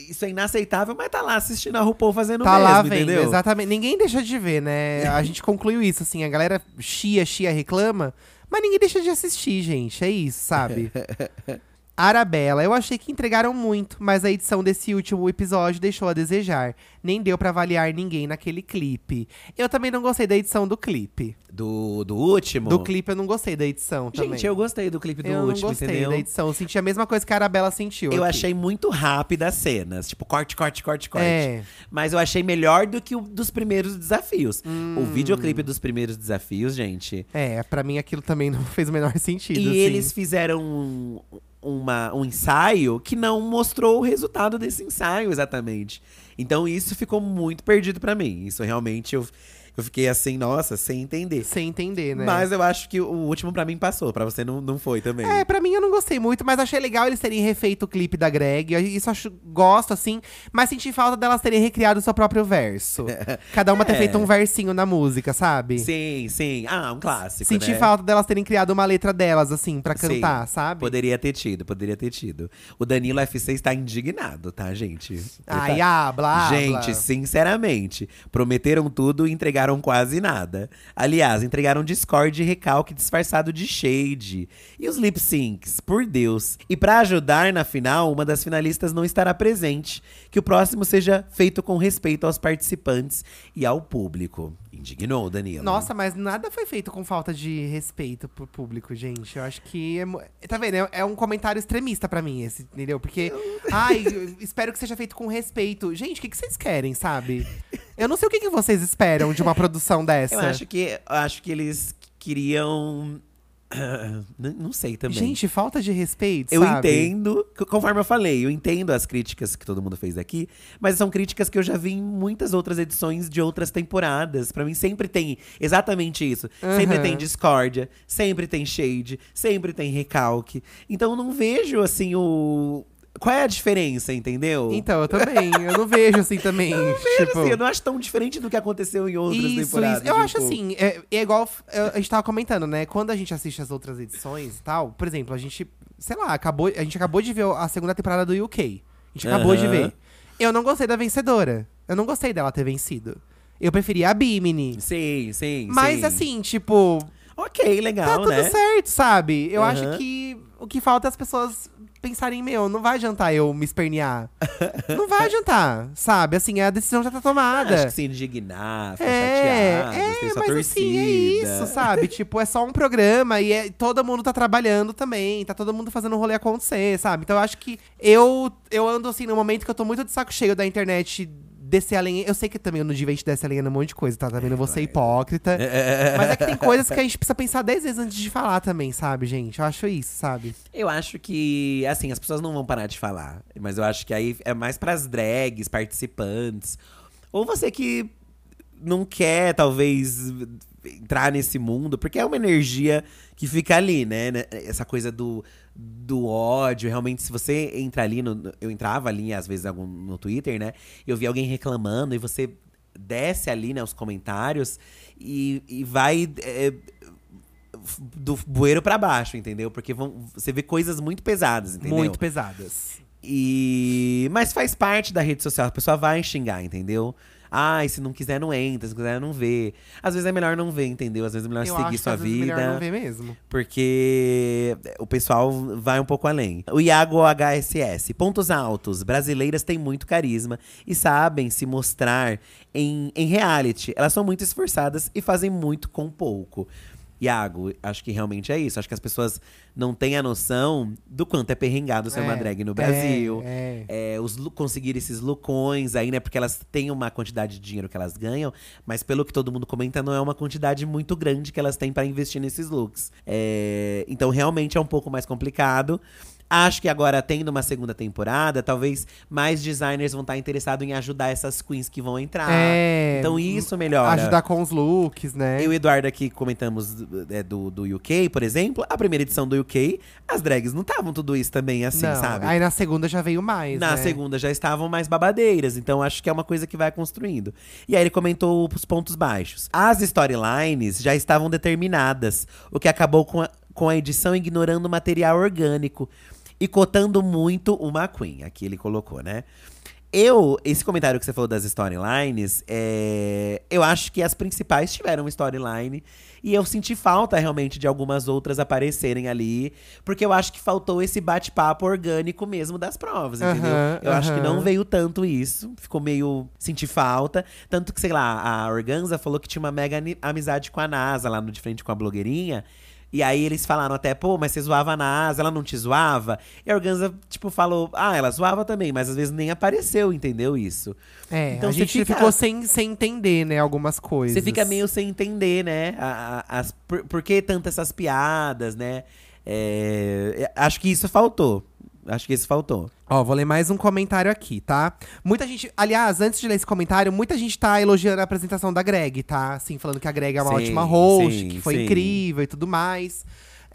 isso é inaceitável, mas tá lá assistindo a RuPaul fazendo Tá mesmo, lá vendo, entendeu? exatamente. Ninguém deixa de ver, né? A gente concluiu isso, assim. A galera chia, chia, reclama. Mas ninguém deixa de assistir, gente. É isso, sabe? Arabella, eu achei que entregaram muito, mas a edição desse último episódio deixou a desejar. Nem deu pra avaliar ninguém naquele clipe. Eu também não gostei da edição do clipe. Do, do último? Do clipe eu não gostei da edição também. Gente, eu gostei do clipe do Eu último, não gostei entendeu? da edição. Eu senti a mesma coisa que a Arabella sentiu. Eu aqui. achei muito rápida as cenas. Tipo, corte, corte, corte, corte. É. Mas eu achei melhor do que o dos primeiros desafios. Hum. O videoclipe dos primeiros desafios, gente. É, pra mim aquilo também não fez o menor sentido. E assim. eles fizeram uma- um ensaio que não mostrou o resultado desse ensaio exatamente. Então isso ficou muito perdido pra mim. Isso realmente eu, eu fiquei assim, nossa, sem entender. Sem entender, né? Mas eu acho que o último pra mim passou, pra você não, não foi também. É, pra mim eu não gostei muito, mas achei legal eles terem refeito o clipe da Greg. Eu- Isso acho, gosto, assim. Mas senti falta delas terem recriado o seu próprio verso. Cada uma ter É. feito um versinho na música, sabe? Sim, sim. Ah, um clássico, Senti né? falta delas terem criado uma letra delas, assim, pra Sim. cantar, sabe? Poderia ter tido, poderia ter tido. O Danilo FC está indignado, tá, gente? Ai, tá- ah, blá, Gente, blá. sinceramente, prometeram tudo e entregaram entregaram quase nada. Aliás, entregaram Discord e recalque disfarçado de shade. E os lip syncs, por Deus. E pra ajudar na final, uma das finalistas não estará presente. Que o próximo seja feito com respeito aos participantes e ao público. Indignou, Danilo. Nossa, mas nada foi feito com falta de respeito pro público, gente. Eu acho que. É, tá vendo? É, é um comentário extremista pra mim, esse, entendeu? Porque. Ai, espero que seja feito com respeito. Gente, o que, que vocês querem, sabe? Eu não sei o que, que vocês esperam de uma produção dessa. Eu acho que, acho que eles queriam. Não sei também. Gente, falta de respeito, Eu sabe? entendo, conforme eu falei, eu entendo as críticas que todo mundo fez aqui, mas são críticas que eu já vi em muitas outras edições de outras temporadas. Pra mim sempre tem exatamente isso. Sempre Aham. tem discórdia, sempre tem shade, sempre tem recalque. Então eu não vejo assim o qual é a diferença, entendeu? Então, eu também. Eu não vejo assim também. eu não vejo, tipo, assim, eu não acho tão diferente do que aconteceu em outras Isso, temporadas. isso. Eu acho tipo, assim, é, é igual é, a gente tava comentando, né? Quando a gente assiste as outras edições e tal, por exemplo, a gente, sei lá, acabou, a gente acabou de ver a segunda temporada do UK. A gente acabou de Aham. ver. Eu não gostei da vencedora. Eu não gostei dela ter vencido. Eu preferia a Bimini. Sim, sim. Mas sim. assim, tipo, Ok, tá legal, tudo né? certo, sabe? Eu Aham. acho que o que falta é as pessoas pensarem, meu, não vai adiantar eu me espernear. não vai adiantar, sabe? Assim, a decisão já tá tomada. Acho que se indignar, ficar É, chateado, é, ter sua mas torcida. assim, é isso, sabe? tipo, é só um programa e é- todo mundo tá trabalhando também, tá todo mundo fazendo o rolê acontecer, sabe? Então eu acho que eu, eu ando assim, no momento que eu tô muito de saco cheio da internet descer a lenha. Eu sei que também no dia a gente desce a lenha num monte de coisa, tá? Também não vou ser hipócrita. mas é que tem coisas que a gente precisa pensar dez vezes antes de falar também, sabe, gente? Eu acho isso, sabe? Eu acho que, assim, as pessoas não vão parar de falar. Mas eu acho que aí é mais pras drags, participantes. Ou você que não quer, talvez, entrar nesse mundo, porque é uma energia que fica ali, né? né? Essa coisa do, do ódio. Realmente, se você entra ali, no, eu entrava ali, às vezes, no Twitter, né? Eu vi alguém reclamando e você desce ali, né, os comentários e, e vai. é, do bueiro pra baixo, entendeu? Porque vão, você vê coisas muito pesadas, entendeu? Muito pesadas. E. Mas faz parte da rede social, a pessoa vai xingar, entendeu? Ai, se não quiser, não entra, se não quiser, não vê. Às vezes é melhor não ver, entendeu? Às vezes é melhor eu seguir acho que sua às vezes é vida. melhor não ver mesmo. Porque o pessoal vai um pouco além. O Iago HSS. Pontos altos. Brasileiras têm muito carisma e sabem se mostrar em, em reality. Elas são muito esforçadas e fazem muito com pouco. Iago, acho que realmente é isso. Acho que as pessoas não têm a noção do quanto é perrengado ser uma É, drag no é, Brasil. é. É, os lu- conseguir esses lucões aí, né? Porque elas têm uma quantidade de dinheiro que elas ganham, mas pelo que todo mundo comenta, não é uma quantidade muito grande que elas têm para investir nesses looks. É, então, realmente é um pouco mais complicado. Acho que agora, tendo uma segunda temporada, talvez mais designers vão estar interessados em ajudar essas queens que vão entrar. É, então, isso melhora. Ajudar com os looks, né? Eu e o Eduardo aqui comentamos é, do, do UK, por exemplo. A primeira edição do UK, as drags não estavam tudo isso também, assim, Não, sabe? Aí na segunda já veio mais. Na né? segunda já estavam mais babadeiras, então acho que é uma coisa que vai construindo. E aí ele comentou os pontos baixos. As storylines já estavam determinadas, o que acabou com a, com a edição ignorando o material orgânico e cotando muito uma Queen. Aqui ele colocou, né? Eu, esse comentário que você falou das storylines, é, eu acho que as principais tiveram storyline. E eu senti falta realmente de algumas outras aparecerem ali. Porque eu acho que faltou esse bate-papo orgânico mesmo das provas, entendeu? Aham, eu acho que não veio tanto isso. Ficou meio. Senti falta. Tanto que, sei lá, a Organza falou que tinha uma mega amizade com a NASA lá no de frente com a blogueirinha. E aí eles falaram até, pô, mas você zoava a NASA, ela não te zoava? E a Organza, tipo, falou, ah, ela zoava também, mas às vezes nem apareceu, entendeu isso? É, Então a você gente fica- ficou sem, sem entender, né, algumas coisas. Você fica meio sem entender, né? a- a- as, por, por que tanto essas piadas, né? É, acho que isso faltou. Acho que isso faltou. Ó, vou ler mais um comentário aqui, tá? Muita gente. Aliás, antes de ler esse comentário, muita gente tá elogiando a apresentação da Greg, tá? Assim, falando que a Greg é uma Sim, ótima host, sim, que foi sim. incrível e tudo mais.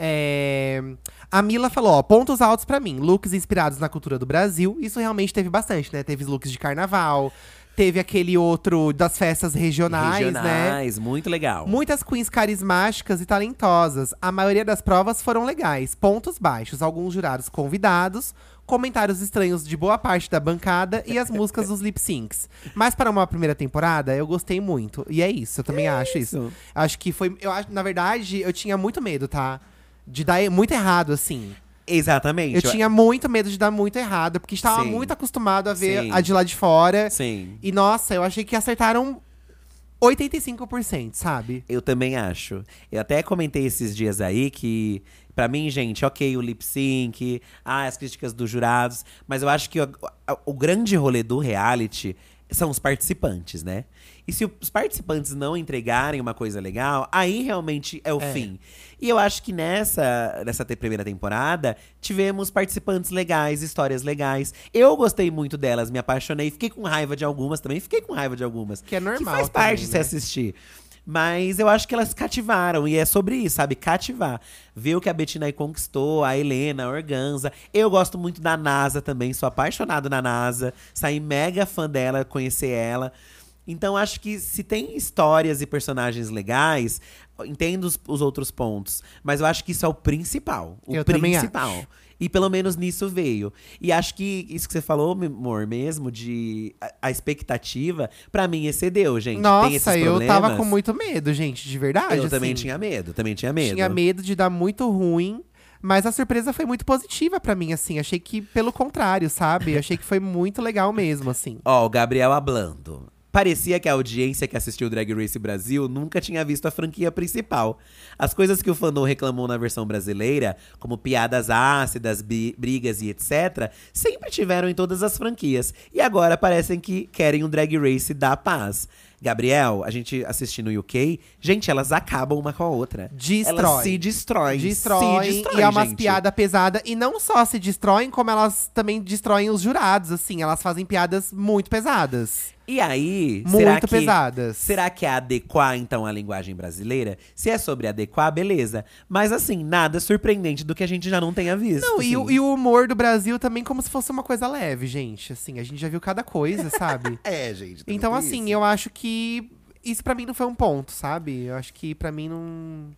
É, A Mila falou, ó, pontos altos pra mim. Looks inspirados na cultura do Brasil. Isso realmente teve bastante, né? Teve looks de carnaval. Teve aquele outro das festas regionais, né? Regionais, muito legal. Muitas queens carismáticas e talentosas. A maioria das provas foram legais. Pontos baixos. Alguns jurados convidados, comentários estranhos de boa parte da bancada e as músicas dos lip syncs. Mas para uma primeira temporada, eu gostei muito. E é isso, eu também acho isso. isso. Acho que foi. Eu acho, na verdade, eu tinha muito medo, tá? De dar muito errado, assim. Exatamente. Eu tinha muito medo de dar muito errado, porque estava Sim. muito acostumado a ver Sim. a de lá de fora. Sim. E nossa, eu achei que acertaram 85%, sabe? Eu também acho. Eu até comentei esses dias aí que, pra mim, gente, ok, o lip sync, ah, as críticas dos jurados, mas eu acho que o, o grande rolê do reality são os participantes, né? E se os participantes não entregarem uma coisa legal, aí realmente é o fim. E eu acho que nessa, nessa primeira temporada, tivemos participantes legais, histórias legais. Eu gostei muito delas, me apaixonei. Fiquei com raiva de algumas também, fiquei com raiva de algumas. Que é normal Que faz também, parte de se né? assistir. Mas eu acho que elas cativaram, e é sobre isso, sabe? Cativar. Ver o que a Bettina aí conquistou, a Helena, a Organza. Eu gosto muito da NASA também, sou apaixonado na NASA. Saí mega fã dela, conhecer ela. Então acho que se tem histórias e personagens legais, entendo os, os outros pontos. Mas eu acho que isso é o principal. O Eu também principal. acho. E pelo menos nisso veio. E acho que isso que você falou, amor, mesmo, de a, a expectativa, pra mim excedeu, gente. Nossa, eu tava com muito medo, gente, de verdade. Eu também assim. tinha medo, também tinha medo. Tinha medo de dar muito ruim. Mas a surpresa foi muito positiva pra mim, assim. Achei que, pelo contrário, sabe? Achei que foi muito legal mesmo, assim. Ó, o Gabriel Ablando. Parecia que a audiência que assistiu Drag Race Brasil nunca tinha visto a franquia principal. As coisas que o fandom reclamou na versão brasileira, como piadas ácidas, brigas e etc., sempre tiveram em todas as franquias. E agora parecem que querem um Drag Race da paz. Gabriel, a gente assistindo no UK, gente, elas acabam uma com a outra. Destrói. Elas se destroem. Destroem, se destroem e é umas gente. piadas pesadas. E não só se destroem, como elas também destroem os jurados, assim. Elas fazem piadas muito pesadas. E aí, Muito será que, pesadas. Será que é adequar, então, a linguagem brasileira? Se é sobre adequar, beleza. Mas assim, nada surpreendente do que a gente já não tenha visto. Não, e, assim. o- e o humor do Brasil também como se fosse uma coisa leve, gente. Assim, a gente já viu cada coisa, sabe? É, gente. Então, assim, isso. eu acho que isso pra mim não foi um ponto, sabe? Eu acho que pra mim não.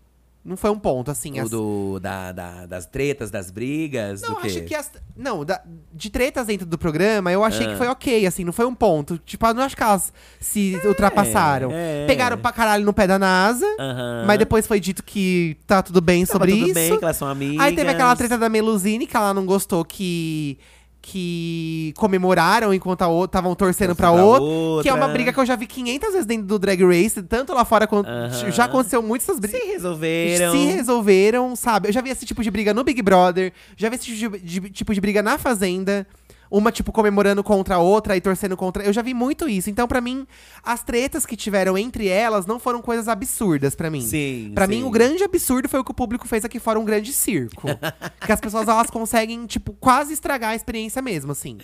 Não foi um ponto, assim. O as- do, da, da- das tretas, das brigas, Não, acho que as. Não, da- de tretas dentro do programa, eu achei Ah. que foi ok, assim, não foi um ponto. Tipo, eu não acho que elas se ultrapassaram. é. Pegaram pra caralho no pé da NASA, Aham. mas depois foi dito que tá tudo bem Tava sobre tudo isso. bem, que elas são amigas. Aí teve aquela treta da Melusine, que ela não gostou que. Que comemoraram enquanto estavam torcendo pra pra outra, Que é uma briga que eu já vi 500 vezes dentro do Drag Race, tanto lá fora quanto. Aham. Já aconteceu muitas essas brigas. Se resolveram. Se resolveram, sabe? Eu já vi esse tipo de briga no Big Brother, já vi esse tipo de, de- tipo de briga na Fazenda. Uma, tipo, comemorando contra a outra e torcendo contra. Eu já vi muito isso. Então, pra mim, as tretas que tiveram entre elas não foram coisas absurdas pra mim. Sim, Pra sim. mim, o grande absurdo foi o que o público fez aqui fora um grande circo. que as pessoas, elas conseguem, tipo, quase estragar a experiência mesmo, assim.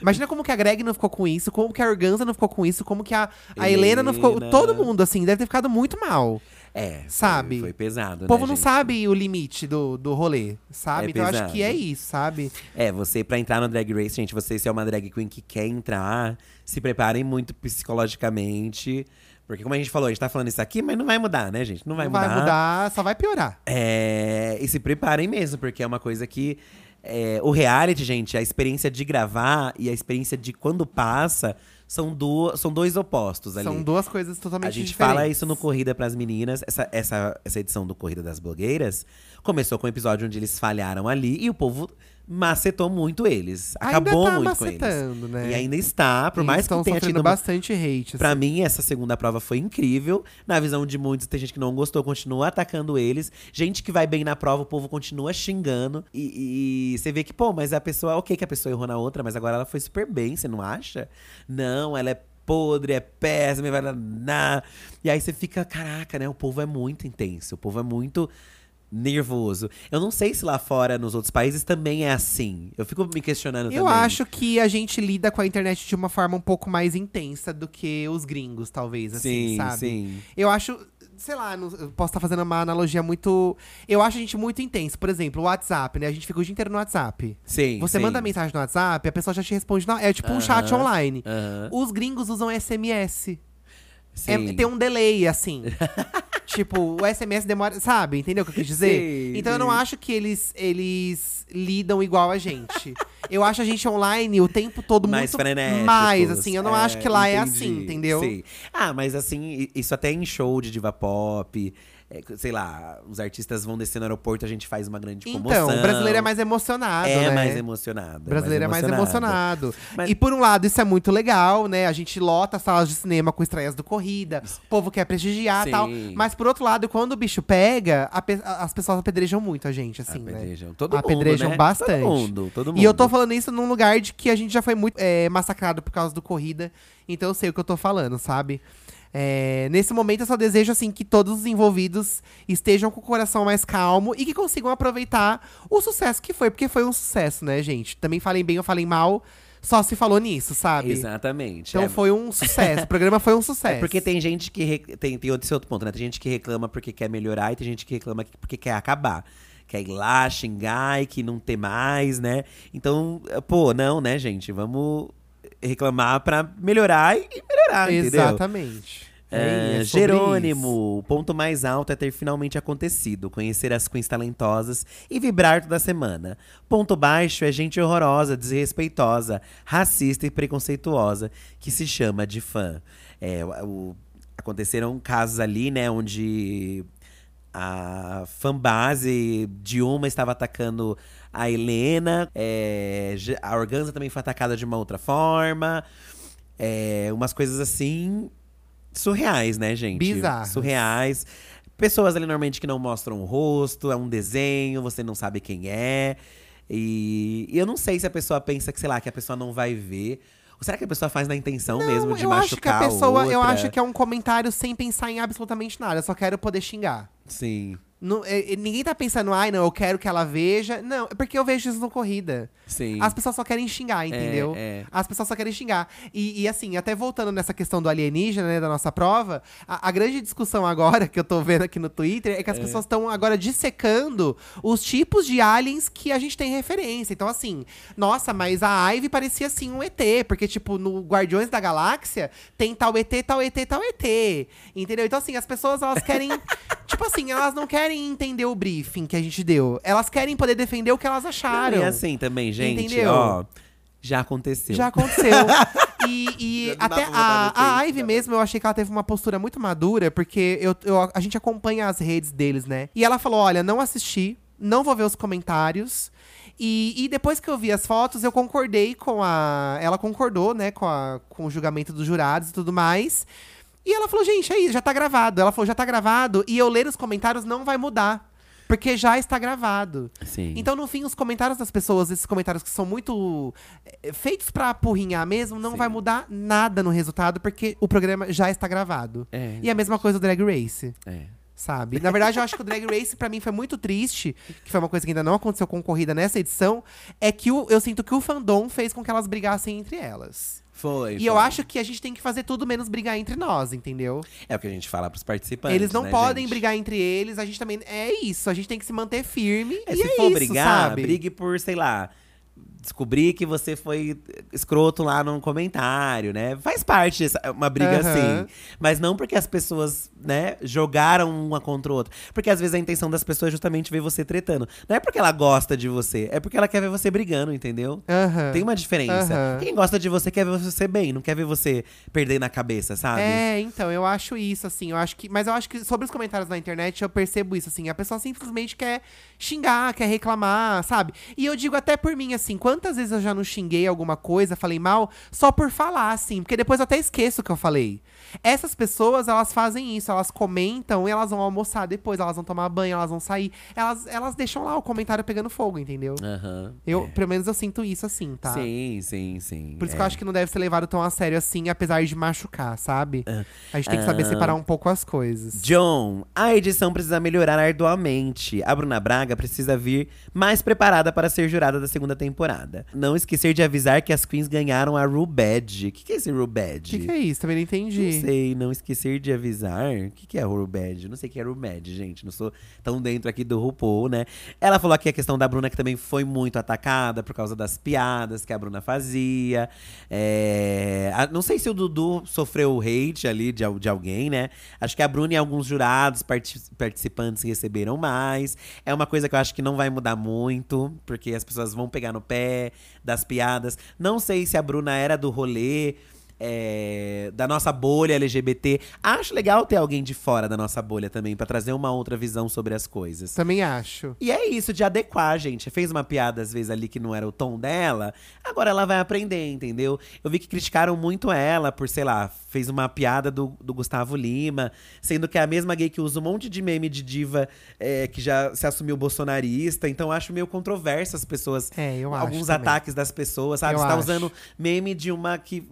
Imagina como que a Greg não ficou com isso, como que a Organza não ficou com isso, como que a, a Helena não ficou. Helena. Todo mundo, assim, deve ter ficado muito mal. É, foi- Sabe? Foi, pesado, O povo né, não gente? sabe o limite do, do rolê, sabe? É então eu acho pesado. que é isso, sabe? É, você pra entrar no Drag Race, gente, você se é uma drag queen que quer entrar, se preparem muito psicologicamente. Porque como a gente falou, a gente tá falando isso aqui, mas não vai mudar, né, gente? Não vai Não mudar. vai mudar, só vai piorar. É, e se preparem mesmo, porque é uma coisa que. é, o reality, gente, a experiência de gravar e a experiência de quando passa são, duas, são dois opostos ali. São duas coisas totalmente A gente diferentes. fala isso no Corrida pras Meninas. Essa, essa, essa edição do Corrida das Blogueiras começou com um episódio onde eles falharam ali e o povo macetou muito eles. Acabou tá muito com eles. né? E ainda está, por Eles mais que tenha tido bastante hate. Pra assim. mim, essa segunda prova foi incrível. Na visão de muitos, tem gente que não gostou, continua atacando eles. Gente que vai bem na prova, o povo continua xingando. E, e você vê que, pô, mas a pessoa, ok que a pessoa errou na outra, mas agora ela foi super bem, você não acha? Não, ela é podre, é péssima, vai danar. E aí você fica, caraca, né? O povo é muito intenso, o povo é muito nervoso. Eu não sei se lá fora, nos outros países, também é assim. Eu fico me questionando Eu também. acho que a gente lida com a internet de uma forma um pouco mais intensa do que os gringos, talvez, assim, Sim, sabe? sim. Eu acho, sei lá, não- eu posso estar fazendo uma analogia muito. Eu acho a gente muito intenso. Por exemplo, o WhatsApp, né? A gente fica o dia inteiro no WhatsApp. Sim, Você sim. manda mensagem no WhatsApp, a pessoa já te responde. na- É tipo um chat online. aham. Os gringos usam SMS. É, Sim. tem um delay, assim. tipo, o SMS demora. Sabe? Entendeu o que eu quis dizer? Sim, então eu não sim. acho que eles, eles lidam igual a gente. Eu acho a gente online o tempo todo mais muito frenéticos. mais, assim. Eu não É, acho que lá é entendi. assim, entendeu? Sei. Ah, mas assim, isso até em show de diva pop. É, sei lá, os artistas vão descer no aeroporto, a gente faz uma grande comoção. Então, o brasileiro é mais emocionado, É né? mais emocionado. O brasileiro é mais emocionado. Mas- E por um lado, isso é muito legal, né? A gente lota salas de cinema com estreias do Corrida. O povo quer prestigiar e tal. Mas por outro lado, quando o bicho pega, pe- as pessoas apedrejam muito a gente, assim, Apedrejam né? todo apedrejam mundo, né? bastante. Todo mundo, todo mundo. E eu tô falando isso num lugar de que a gente já foi muito é, massacrado por causa do Corrida. Então eu sei o que eu tô falando, sabe? É, nesse momento eu só desejo assim que todos os envolvidos estejam com o coração mais calmo e que consigam aproveitar o sucesso que foi, porque foi um sucesso, né, gente? Também falem bem ou falem mal, só se falou nisso, sabe? Exatamente. Então é, foi um sucesso, o programa foi um sucesso. É porque tem gente que. Tem, tem outro, esse outro ponto, né? Tem gente que reclama porque quer melhorar e tem gente que reclama que- porque quer acabar. Quer ir lá, xingar e que não ter mais, né? Então, pô, não, né, gente? Vamos reclamar pra melhorar e melhorar, entendeu? Exatamente. É, sobre Jerônimo, o ponto mais alto é ter finalmente acontecido, conhecer as queens talentosas e vibrar toda semana. Ponto baixo é gente horrorosa, desrespeitosa, racista e preconceituosa, que se chama de fã. É, o- aconteceram casos ali, né, onde a fanbase de uma estava atacando a Helena, é, a Organza também foi atacada de uma outra forma. É, umas coisas assim surreais, né, gente? Bizarras. Surreais. Pessoas ali normalmente que não mostram o rosto, é um desenho, você não sabe quem é. E, e eu não sei se a pessoa pensa que, sei lá, que a pessoa não vai ver. Ou será que a pessoa faz na intenção Não, mesmo de eu acho que a machucar pessoa, eu outra? acho que é um comentário sem pensar em absolutamente nada, eu só quero poder xingar. Sim, Não- é- é- ninguém tá pensando, ai, não, eu quero que ela veja. Não, é porque eu vejo isso no corrida. sim. As pessoas só querem xingar, entendeu? é. As pessoas só querem xingar. E, e, assim, até voltando nessa questão do alienígena, né, da nossa prova, a, a grande discussão agora, que eu tô vendo aqui no Twitter, é que as pessoas estão agora dissecando os tipos de aliens que a gente tem referência. Então, assim, nossa, mas a Ivy parecia assim um ET, porque, tipo, no Guardiões da Galáxia tem tal ET, tal ET, tal ET. Entendeu? Então, assim, as pessoas, elas querem. tipo assim, elas não querem entender o briefing que a gente deu. Elas querem poder defender o que elas acharam. E assim também, gente, Entendeu? ó. Já aconteceu. Já aconteceu. e e não até a, a Ivy né? mesmo, eu achei que ela teve uma postura muito madura, porque eu, eu- a gente acompanha as redes deles, né? E ela falou: olha, não assisti, não vou ver os comentários. E, e depois que eu vi as fotos, eu concordei com a. Ela concordou, né, com, a, com o julgamento dos jurados e tudo mais. E ela falou, gente, é isso, já tá gravado. Ela falou, já tá gravado, e eu ler os comentários não vai mudar. Porque já está gravado. Sim. Então, no fim, os comentários das pessoas, esses comentários que são muito eh, feitos pra apurrinhar mesmo, não Sim. vai mudar nada no resultado, porque o programa já está gravado. É. E a mesma coisa do Drag Race, É. sabe? Na verdade, eu acho que o Drag Race, pra mim, foi muito triste, que foi uma coisa que ainda não aconteceu com corrida nessa edição, é que o- eu sinto que o fandom fez com que elas brigassem entre elas. Foi. E foi. eu acho que a gente tem que fazer tudo menos brigar entre nós, entendeu? É o que a gente fala pros participantes. Eles não né, podem gente? brigar entre eles, a gente também. É isso, a gente tem que se manter firme. É, e se é for isso, brigar, sabe? brigue por, sei lá, descobrir que você foi escroto lá num comentário, né? Faz parte essa, uma briga Aham. assim. Mas não porque as pessoas, né, jogaram uma contra o outro. Porque às vezes a intenção das pessoas é justamente ver você tretando. Não é porque ela gosta de você, é porque ela quer ver você brigando, entendeu? Aham. Tem uma diferença. Aham. Quem gosta de você quer ver você bem, não quer ver você perder na cabeça, sabe? É, então, eu acho isso, assim, eu acho que. Mas eu acho que sobre os comentários na internet eu percebo isso, assim. A pessoa simplesmente quer xingar, quer reclamar, sabe? E eu digo até por mim, assim, quantas vezes eu já não xinguei alguma coisa, falei mal, só por falar, assim, porque depois eu até esqueço o que eu falei. Essas pessoas, elas fazem isso, elas comentam e elas vão almoçar depois, elas vão tomar banho, elas vão sair. Elas, elas deixam lá o comentário pegando fogo, entendeu? Aham. Eu, pelo menos eu sinto isso assim, tá? Sim, sim, sim. Por isso é. que eu acho que não deve ser levado tão a sério assim, apesar de machucar, sabe? A gente tem que saber Ah. separar um pouco as coisas. John, a edição precisa melhorar arduamente. A Bruna Braga precisa vir mais preparada para ser jurada da segunda temporada. Não esquecer de avisar que as queens ganharam a Ru Badge. O que, que é esse Ru O que, que é isso? Também não entendi. Não sei, não esquecer de avisar. O que, que é Ru Badge? Não sei o que é Ru Badge, gente. Não sou tão dentro aqui do RuPaul, né? Ela falou aqui a questão da Bruna, que também foi muito atacada por causa das piadas que a Bruna fazia. É, não sei se o Dudu sofreu hate ali de, de alguém, né? Acho que a Bruna e alguns jurados, parti- participantes receberam mais. É uma coisa que eu acho que não vai mudar muito, porque as pessoas vão pegar no pé das piadas. Não sei se a Bruna era do rolê. É, da nossa bolha LGBT. Acho legal ter alguém de fora da nossa bolha também, pra trazer uma outra visão sobre as coisas. Também acho. E é isso, de adequar, gente. Fez uma piada, às vezes, ali que não era o tom dela. Agora ela vai aprender, entendeu? Eu vi que criticaram muito ela por, sei lá, fez uma piada do, do Gustavo Lima, sendo que é a mesma gay que usa um monte de meme de diva é, que já se assumiu bolsonarista. Então acho meio controverso as pessoas. É, eu acho Alguns também. ataques das pessoas, sabe? Eu Você tá acho. usando meme de uma que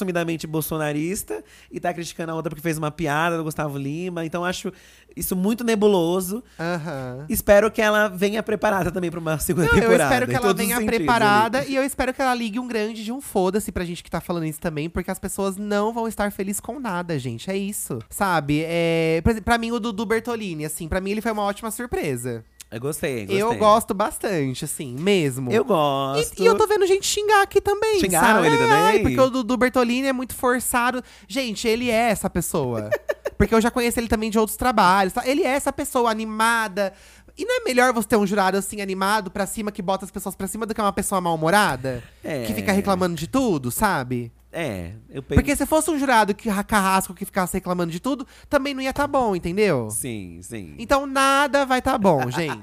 assumidamente bolsonarista e tá criticando a outra porque fez uma piada do Gustavo Lima. Então acho isso muito nebuloso. Aham. Espero que ela venha preparada também pra uma segunda Não, eu temporada. espero que ela venha preparada ali. e eu espero que ela ligue um grande de um foda-se pra gente que tá falando isso também, porque as pessoas não vão estar felizes com nada, gente. É isso. Sabe? É, exemplo, pra mim, o Dudu Bertolini, assim, pra mim ele foi uma ótima surpresa. Eu gostei, gostei. Eu gosto bastante, assim, mesmo. Eu gosto. E, e eu tô vendo gente xingar aqui também. Xingaram sabe? ele também? Ai, porque o Dudu Bertolini é muito forçado. Gente, ele é essa pessoa. porque eu já conheço ele também de outros trabalhos. tá? Ele é essa pessoa animada. E não é melhor você ter um jurado assim animado pra cima, que bota as pessoas pra cima, do que uma pessoa mal-humorada? É. Que fica reclamando de tudo, sabe? É, eu penso. Porque se fosse um jurado que carrasco que ficasse reclamando de tudo, também não ia tá bom, entendeu? Sim, sim. Então nada vai tá bom, gente.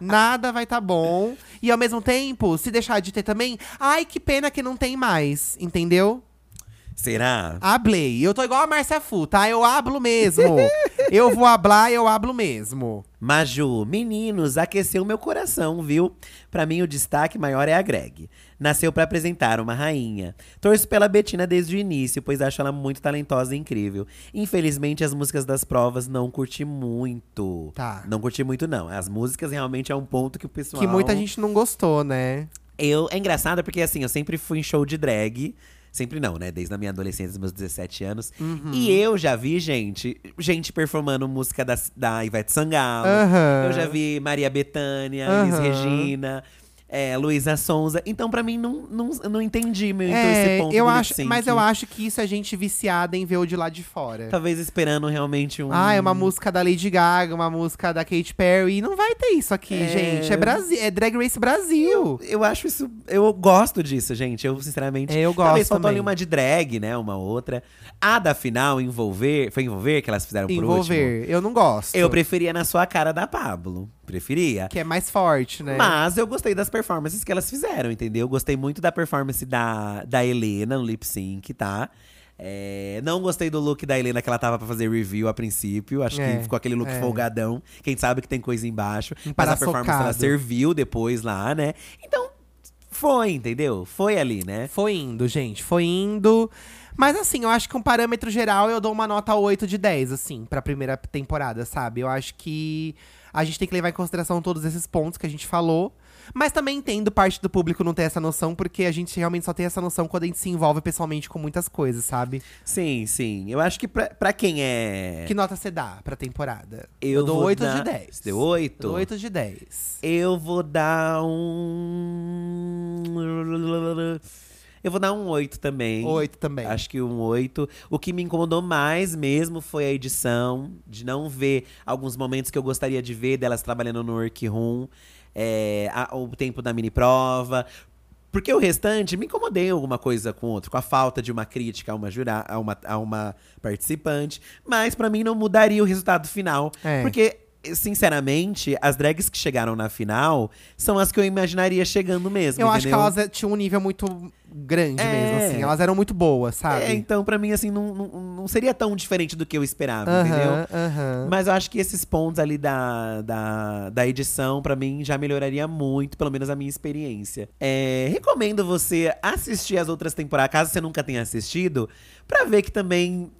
nada vai tá bom. E ao mesmo tempo, se deixar de ter também, ai, que pena que não tem mais, entendeu? Será? Hablei. Eu tô igual a Márcia Fu, tá? Eu hablo mesmo. eu vou hablar, eu hablo mesmo. Maju, meninos, aqueceu meu coração, viu? Pra mim, o destaque maior é a Greg. Nasceu pra apresentar uma rainha. Torço pela Betina desde o início, pois acho ela muito talentosa e incrível. Infelizmente, as músicas das provas não curti muito. Tá. Não curti muito, não. As músicas realmente é um ponto que o pessoal. Que muita gente não gostou, né? Eu, é engraçado porque, assim, eu sempre fui em show de drag. Sempre não, né? Desde a minha adolescência, dos meus 17 anos. Uhum. E eu já vi, gente, gente performando música da, da Ivete Sangalo. Aham. Eu já vi Maria Bethânia, Elis Aham. Regina, é, Luísa Sonza. Então, pra mim, não, não, eu não entendi muito é, esse ponto eu acho, mas eu acho que isso é gente viciada em ver o de lá de fora. Talvez esperando realmente um… Ah, é uma música da Lady Gaga, uma música da Katy Perry. Não vai ter isso aqui, É. gente. É Brasil, é Drag Race Brasil. Eu acho isso. Eu gosto disso, gente. Eu, sinceramente. É, eu Talvez gosto faltou ali uma de drag, né? Uma outra. A da final, envolver. Foi envolver que elas fizeram por último? Envolver. Eu não gosto. Eu preferia na sua cara da Pablo. Preferia. Que é mais forte, né? Mas eu gostei das performances que elas fizeram, entendeu? Gostei muito da performance da, da Helena no lip sync, tá? É, não gostei do look da Helena que ela tava pra fazer review a princípio. Acho É, que ficou aquele look é. folgadão. Quem sabe que tem coisa embaixo. Mas a performance ela serviu depois lá, né? Então, foi, entendeu? Foi ali, né? Foi indo, gente. Foi indo. Mas assim, eu acho que um parâmetro geral eu dou uma nota 8 de 10, assim, pra primeira temporada, sabe? Eu acho que a gente tem que levar em consideração todos esses pontos que a gente falou. Mas também entendo parte do público não ter essa noção, porque a gente realmente só tem essa noção quando a gente se envolve pessoalmente com muitas coisas, sabe? Sim, sim. Eu acho que pra, pra quem é. Que nota você dá pra temporada? Eu dou vou 8 dar- de 10. Você deu oito? Eu dou 8 de 10. Eu vou dar um. Eu vou dar um 8 também. 8 também. Acho que um 8. O que me incomodou mais mesmo foi a edição, de não ver alguns momentos que eu gostaria de ver delas trabalhando no workroom, é, a- o tempo da mini prova. Porque o restante me incomodei alguma coisa com outro, com a falta de uma crítica a uma, jura, a uma, a uma participante. Mas pra mim não mudaria o resultado final. É. Porque, sinceramente, as drags que chegaram na final são as que eu imaginaria chegando mesmo. Eu acho que entendeu? elas eh, tinham um nível muito grande É. mesmo, assim. Elas eram muito boas, sabe? É, então, pra mim, assim, não, não, não seria tão diferente do que eu esperava, entendeu? Mas eu acho que esses pontos ali da, da, da edição, pra mim, já melhoraria muito, pelo menos a minha experiência. É, recomendo você assistir as outras temporadas, caso você nunca tenha assistido, pra ver que também.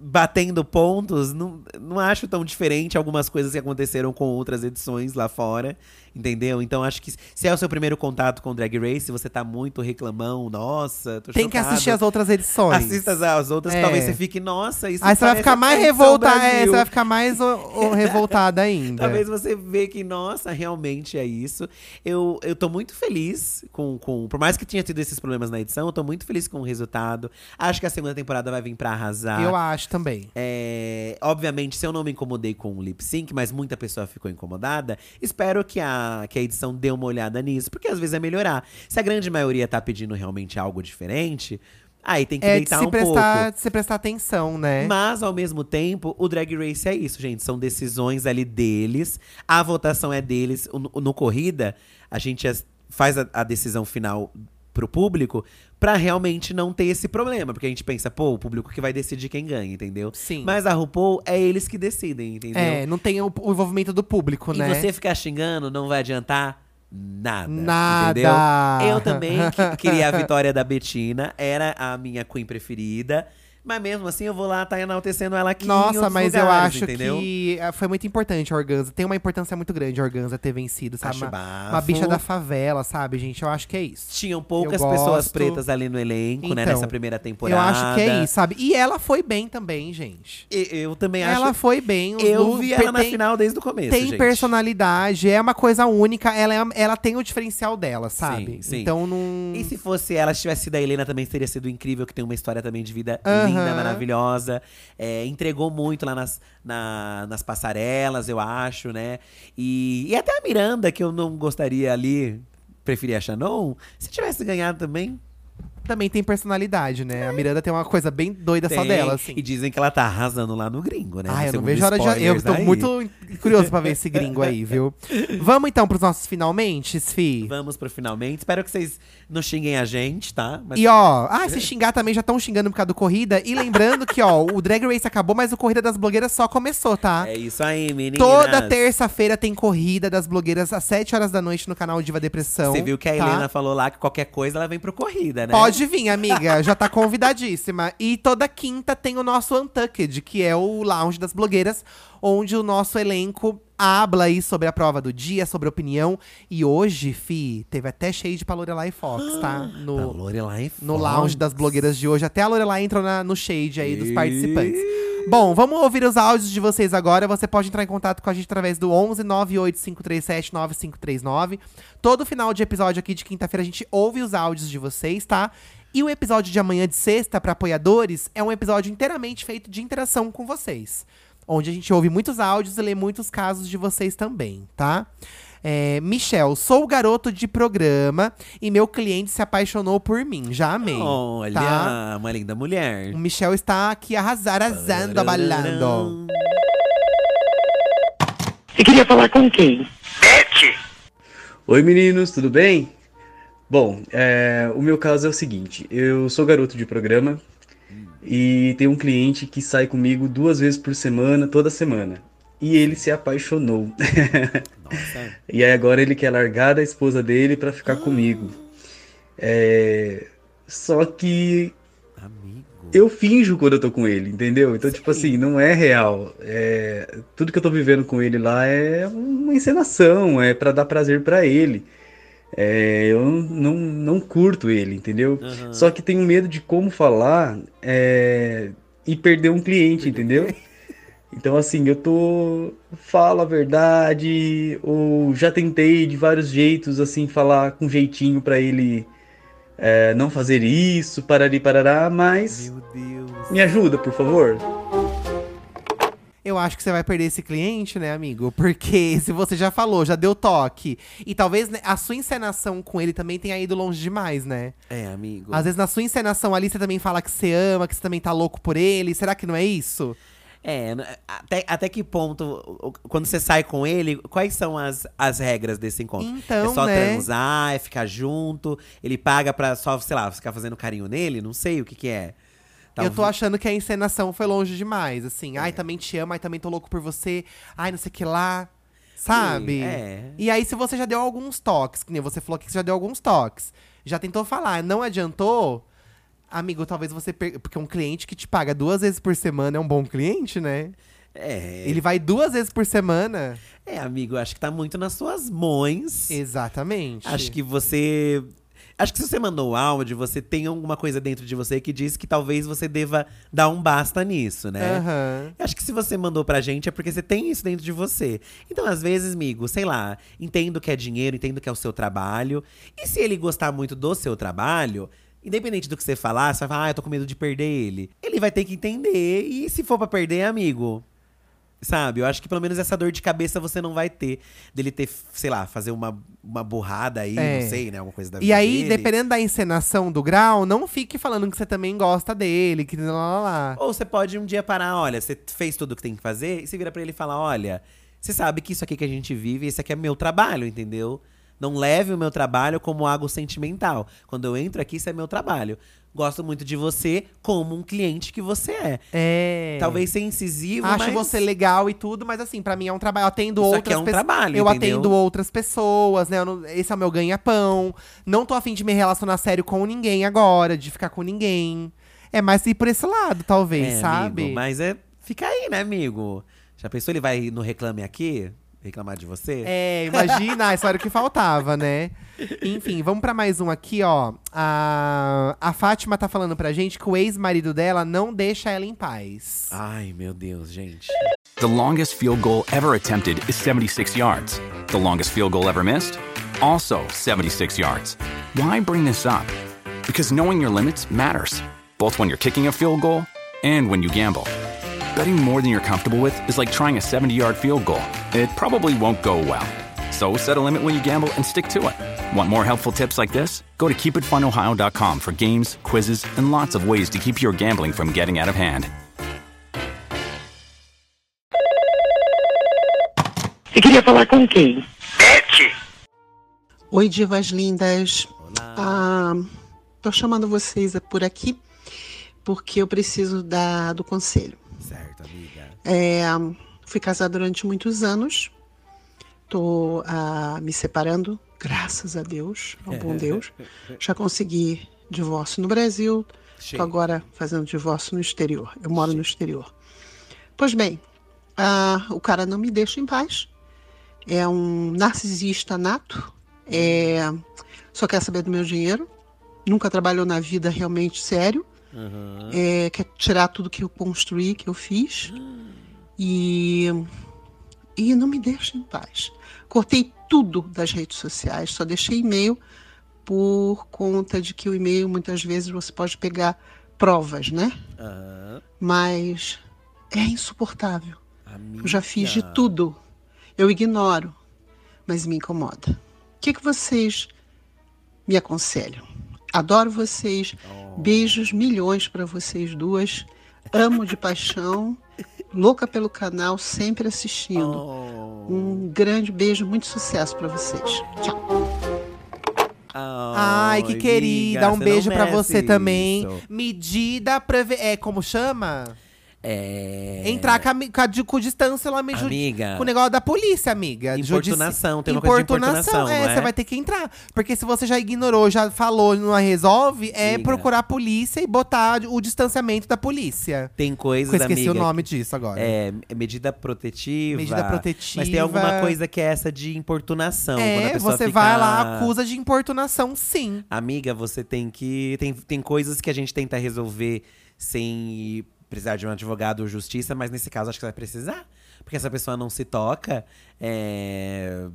Batendo pontos, não, não acho tão diferente algumas coisas que aconteceram com outras edições lá fora, entendeu? Então acho que se é o seu primeiro contato com Drag Race, você tá muito reclamão, nossa, tô Tem que chocado. assistir as outras edições. Assista as outras, É. talvez você fique, nossa, isso Aí você vai ficar mais revoltada. É, você vai ficar mais o- o revoltada ainda. Talvez você vê que, nossa, realmente é isso. Eu, eu tô muito feliz com, com. Por mais que tinha tido esses problemas na edição, eu tô muito feliz com o resultado. Acho que a segunda temporada vai vir pra arrasar. Eu acho acho também. É, obviamente, se eu não me incomodei com o lip sync, mas muita pessoa ficou incomodada, espero que a, que a edição dê uma olhada nisso, porque às vezes é melhorar. Se a grande maioria tá pedindo realmente algo diferente, aí tem que É de deitar se, um prestar, pouco. de se prestar atenção, né? Mas, ao mesmo tempo, o Drag Race é isso, gente. São decisões ali deles. A votação é deles. No, no corrida, a gente faz a, a decisão final pro público pra realmente não ter esse problema. Porque a gente pensa, pô, o público que vai decidir quem ganha, entendeu? Sim. Mas a RuPaul é eles que decidem, entendeu? É, não tem o, o envolvimento do público, E né? você ficar xingando não vai adiantar nada. Nada. Entendeu? Eu também que- queria a vitória da Betina, era a minha queen preferida. Mas mesmo assim, eu vou lá, tá enaltecendo ela aqui Nossa, mas eu lugares, acho entendeu? que eh, foi muito importante a Organza. Tem uma importância muito grande a Organza ter vencido, sabe? Uma, uma bicha da favela, sabe, gente? Eu acho que é isso. Tinham poucas Eu pessoas pretas ali no elenco, né? Então, Nessa primeira Eu temporada. acho que é isso, sabe? E ela foi bem também, gente. E- Eu, também acho. Ela foi bem. eu lu- vi ela na tem- final desde o começo, Tem gente. personalidade, é uma coisa única, ela, é- ela tem o diferencial dela, sabe? Sim, sim. Então não. E se fosse ela, se tivesse sido a Helena, também teria sido incrível, que tem uma história também de vida Aham. linda, maravilhosa. É, entregou muito lá nas, na- nas passarelas, eu acho, né? E, e até a Miranda, que eu não gostaria ali, preferia a Shannon, se tivesse ganhado também. Também tem personalidade, né? A Miranda tem uma coisa bem doida só tem. dela, assim. E dizem que ela tá arrasando lá no gringo, né? Ah, eu não vejo hora de. Eu tô aí. muito curioso pra ver esse gringo aí, viu? Vamos então pros nossos finalmente, Sfi? Vamos pro finalmente. Espero que vocês não xinguem a gente, tá? Mas E ó, ah, se xingar também já estão xingando por causa do Corrida. E lembrando que, ó, o Drag Race acabou, mas o Corrida das Blogueiras só começou, tá? é isso aí, meninas. Toda terça-feira tem Corrida das Blogueiras às 7 horas da noite no canal Diva Depressão. Você viu que a tá? Helena falou lá que qualquer coisa ela vem pro corrida, né? Pode vir, amiga. Já tá convidadíssima. E toda quinta tem o nosso Untucked, que é o lounge das blogueiras, onde o nosso elenco habla aí sobre a prova do dia, sobre opinião. E hoje, fi, teve até shade pra Lorelai Fox, tá? Pra No, Lorelai no Fox. lounge das blogueiras de hoje. Até a Lorelai entrou na- no shade aí dos participantes. Bom, vamos ouvir os áudios de vocês agora. Você pode entrar em contato com a gente através do 11 98537 9539. Todo final de episódio aqui de quinta-feira a gente ouve os áudios de vocês, tá? E o episódio de amanhã de sexta para apoiadores é um episódio inteiramente feito de interação com vocês. Onde a gente ouve muitos áudios e lê muitos casos de vocês também, tá? É, Michel, sou garoto de programa e meu cliente se apaixonou por mim. Já amei. Olha, tá? uma linda mulher. O Michel está aqui arrasar, arrasando, abalando. Você queria falar com quem? Oi meninos, tudo bem? Bom, é, o meu caso é o seguinte: eu sou garoto de programa e tenho um cliente que sai comigo duas vezes por semana, toda semana. E ele se apaixonou. Nossa. e aí agora ele quer largar da esposa dele pra ficar comigo. É, Só que Amigo. eu finjo quando eu tô com ele, entendeu? Então, tipo assim, não é real. É, Tudo que eu tô vivendo com ele lá é uma encenação, é pra dar prazer pra ele. É, eu não, não curto ele, entendeu? Aham. Só que tenho medo de como falar é, e perder um cliente, entendeu? Então, assim, eu tô. Falo a verdade, ou já tentei de vários jeitos, assim, falar com jeitinho pra ele é, não fazer isso, parari parará, mas. Meu Deus. Me ajuda, por favor. Eu acho que você vai perder esse cliente, né, amigo? Porque se você já falou, já deu toque. E talvez né, a sua encenação com ele também tenha ido longe demais, né? É, amigo. Às vezes na sua encenação ali você também fala que você ama, que você também tá louco por ele. Será que não é isso? É, até, até que ponto, quando você sai com ele, quais são as, as regras desse encontro? Então, é só né? transar, é ficar junto, ele paga pra só, sei lá, ficar fazendo carinho nele? Não sei o que que é. Eu tô Talvez- achando que a encenação foi longe demais, assim. Ai, também te amo, ai, também tô louco por você. Ai, não sei o que lá. Sabe? é. E aí, se você já deu alguns toques, que nem você falou que você já deu alguns toques, já tentou falar, não adiantou, amigo, talvez você. Per... Porque um cliente que te paga duas vezes por semana é um bom cliente, né? É, Ele vai duas vezes por semana. é, amigo, acho que tá muito nas suas mãos. Exatamente. Acho que você. Acho que se você mandou o áudio, você tem alguma coisa dentro de você que diz que talvez você deva dar um basta nisso, né? Aham. Acho que se você mandou pra gente é porque você tem isso dentro de você. Então, às vezes, amigo, sei lá, entendo que é dinheiro, entendo que é o seu trabalho. E se ele gostar muito do seu trabalho, Independente do que você falar, você vai falar, ah, eu tô com medo de perder ele. Ele vai ter que entender. E se for pra perder, amigo, Sabe? Eu acho que pelo menos essa dor de cabeça você não vai ter. Dele ter, sei lá, fazer uma, uma burrada aí, É. não sei, né? Alguma coisa da E vida aí, dele. dependendo da encenação do grau, não fique falando que você também gosta dele, que lá, lá, lá. Ou você pode um dia parar, olha, você fez tudo o que tem que fazer, e você vira pra ele e fala: olha, você sabe que isso aqui que a gente vive, esse aqui é meu trabalho, entendeu? Não leve o meu trabalho como algo sentimental. Quando eu entro aqui, isso é meu trabalho. Gosto muito de você como um cliente que você é. É. Talvez ser incisivo, Acho mas... você legal e tudo, mas assim, pra mim é um trabalho. Eu atendo Isso outras aqui é um pessoas. trabalho, Eu entendeu? atendo outras pessoas, né? Não- esse é o meu ganha-pão. Não tô afim de me relacionar sério com ninguém agora, de ficar com ninguém. É mais ir por esse lado, talvez, É, sabe? amigo, mas é. Fica aí, né, amigo? Já pensou ele vai no Reclame Aqui? Reclamar de você? É, imagina, essa era o que faltava, né? Enfim, vamos pra mais um aqui, ó. A, a Fátima tá falando pra gente que o ex-marido dela não deixa ela em paz. Ai, meu Deus, gente. The longest field goal ever attempted is 76 yards. The longest field goal ever missed? Also 76 yards. Why bring this up? Because knowing your limits matters, both when you're kicking a field goal and when you gamble. Betting more than you're comfortable with is like trying a 70 yard field goal. It probably won't go well. So set a limit when you gamble and stick to it. Want more helpful tips like this? Go to keepitfunohio.com for games, quizzes, and lots of ways to keep your gambling from getting out of hand. Você queria falar com quem? Oi, divas lindas. Ah, tô chamando vocês por aqui porque eu preciso da, do conselho. Certo, amiga. É, fui casada durante muitos anos. Tô ah, me separando, graças a Deus, ao bom Deus. Já consegui divórcio no Brasil. Tô agora fazendo divórcio no exterior. Eu moro no exterior. Pois bem, ah, o cara não me deixa em paz. É um narcisista nato. É, só quer saber do meu dinheiro. Nunca trabalhou na vida realmente sério. É, quer tirar tudo que eu construí, que eu fiz. E, e não me deixa em paz. Cortei tudo das redes sociais, só deixei e-mail por conta de que o e-mail muitas vezes você pode pegar provas, né? Mas é insuportável. Amiga. Eu já fiz de tudo. Eu ignoro, mas me incomoda. O que, que vocês me aconselham? Adoro vocês. Beijos milhões para vocês duas. Amo de paixão. Louca pelo canal, sempre assistindo. Oh. Um grande beijo, muito sucesso para vocês. Tchau. Ai, que amiga, querida. Um você beijo merece você também. isso. Medida preve... É, como chama? É. Entrar com, a, com, a, distância lá, meio Amiga. com o negócio da polícia, amiga. Importunação, tem uma coisa de importunação, é, é? você vai ter que entrar. Porque se você já ignorou, já falou, não resolve, é Amiga. procurar a polícia e botar o distanciamento da polícia. Tem coisas, Eu esqueci amiga, o nome disso agora. É, é medida protetiva. Medida protetiva. Mas tem alguma coisa que é essa de importunação. quando a É, você fica- vai lá, acusa de importunação, sim. Amiga, você tem que. Tem, tem coisas que a gente tenta resolver sem precisar de um advogado ou justiça, mas nesse caso acho que vai precisar. Porque essa pessoa não se toca, é,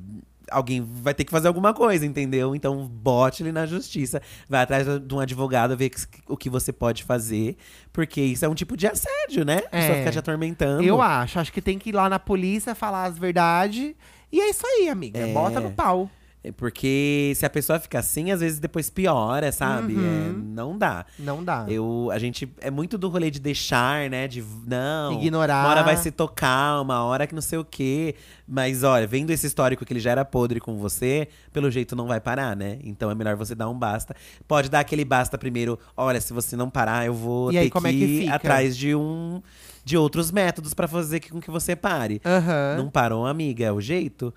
alguém vai ter que fazer alguma coisa, entendeu? Então bote ele na justiça. Vai atrás de um advogado, ver o que você pode fazer. Porque isso é um tipo de assédio, né? A pessoa É. fica te atormentando. Eu acho. Acho que tem que ir lá na polícia, falar as verdades. E é isso aí, amiga. É. Bota no pau. É Porque se a pessoa fica assim, às vezes depois piora, sabe? Uhum. É, não dá. Não dá. Eu, a gente é muito do rolê de deixar, né? De não. Ignorar. Uma hora vai se tocar, uma hora que não sei o quê. Mas olha, vendo esse histórico que ele já era podre com você, pelo jeito não vai parar, né? Então é melhor você dar um basta. Pode dar aquele basta primeiro. Olha, se você não parar, eu vou E ter aí, como que é que ir fica? atrás de um de outros métodos pra fazer com que você pare. Aham. Não parou, amiga, é o jeito.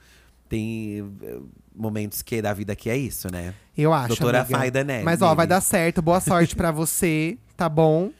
Tem momentos que da vida que é isso, né? Eu acho. Doutora amiga. Faida, né? Mas ó, vai dar certo. Boa sorte pra você, tá bom?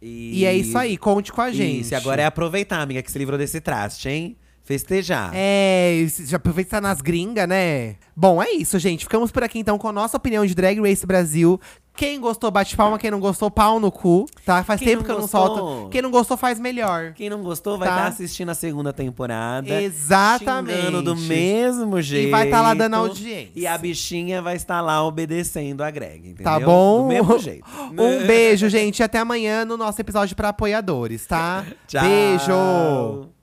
E é isso aí, conte com a gente. Isso, e agora é aproveitar, amiga, que se livrou desse traste, hein? Festejar. É, já aproveita que tá nas gringas, né? Bom, é isso, gente. Ficamos por aqui então com a nossa opinião de Drag Race Brasil. Quem gostou, bate palma. Quem não gostou, pau no cu, tá? Faz Quem tempo que eu não gostou? solto. Quem não gostou, faz melhor. Quem não gostou vai Tá. estar assistindo a segunda temporada. Exatamente. Do mesmo jeito. vai tá lá dando audiência. E a bichinha vai estar lá obedecendo a Greg, entendeu? Tá bom? Do mesmo jeito. Um beijo, gente. e Até amanhã no nosso episódio pra apoiadores, tá? Tchau. Beijo!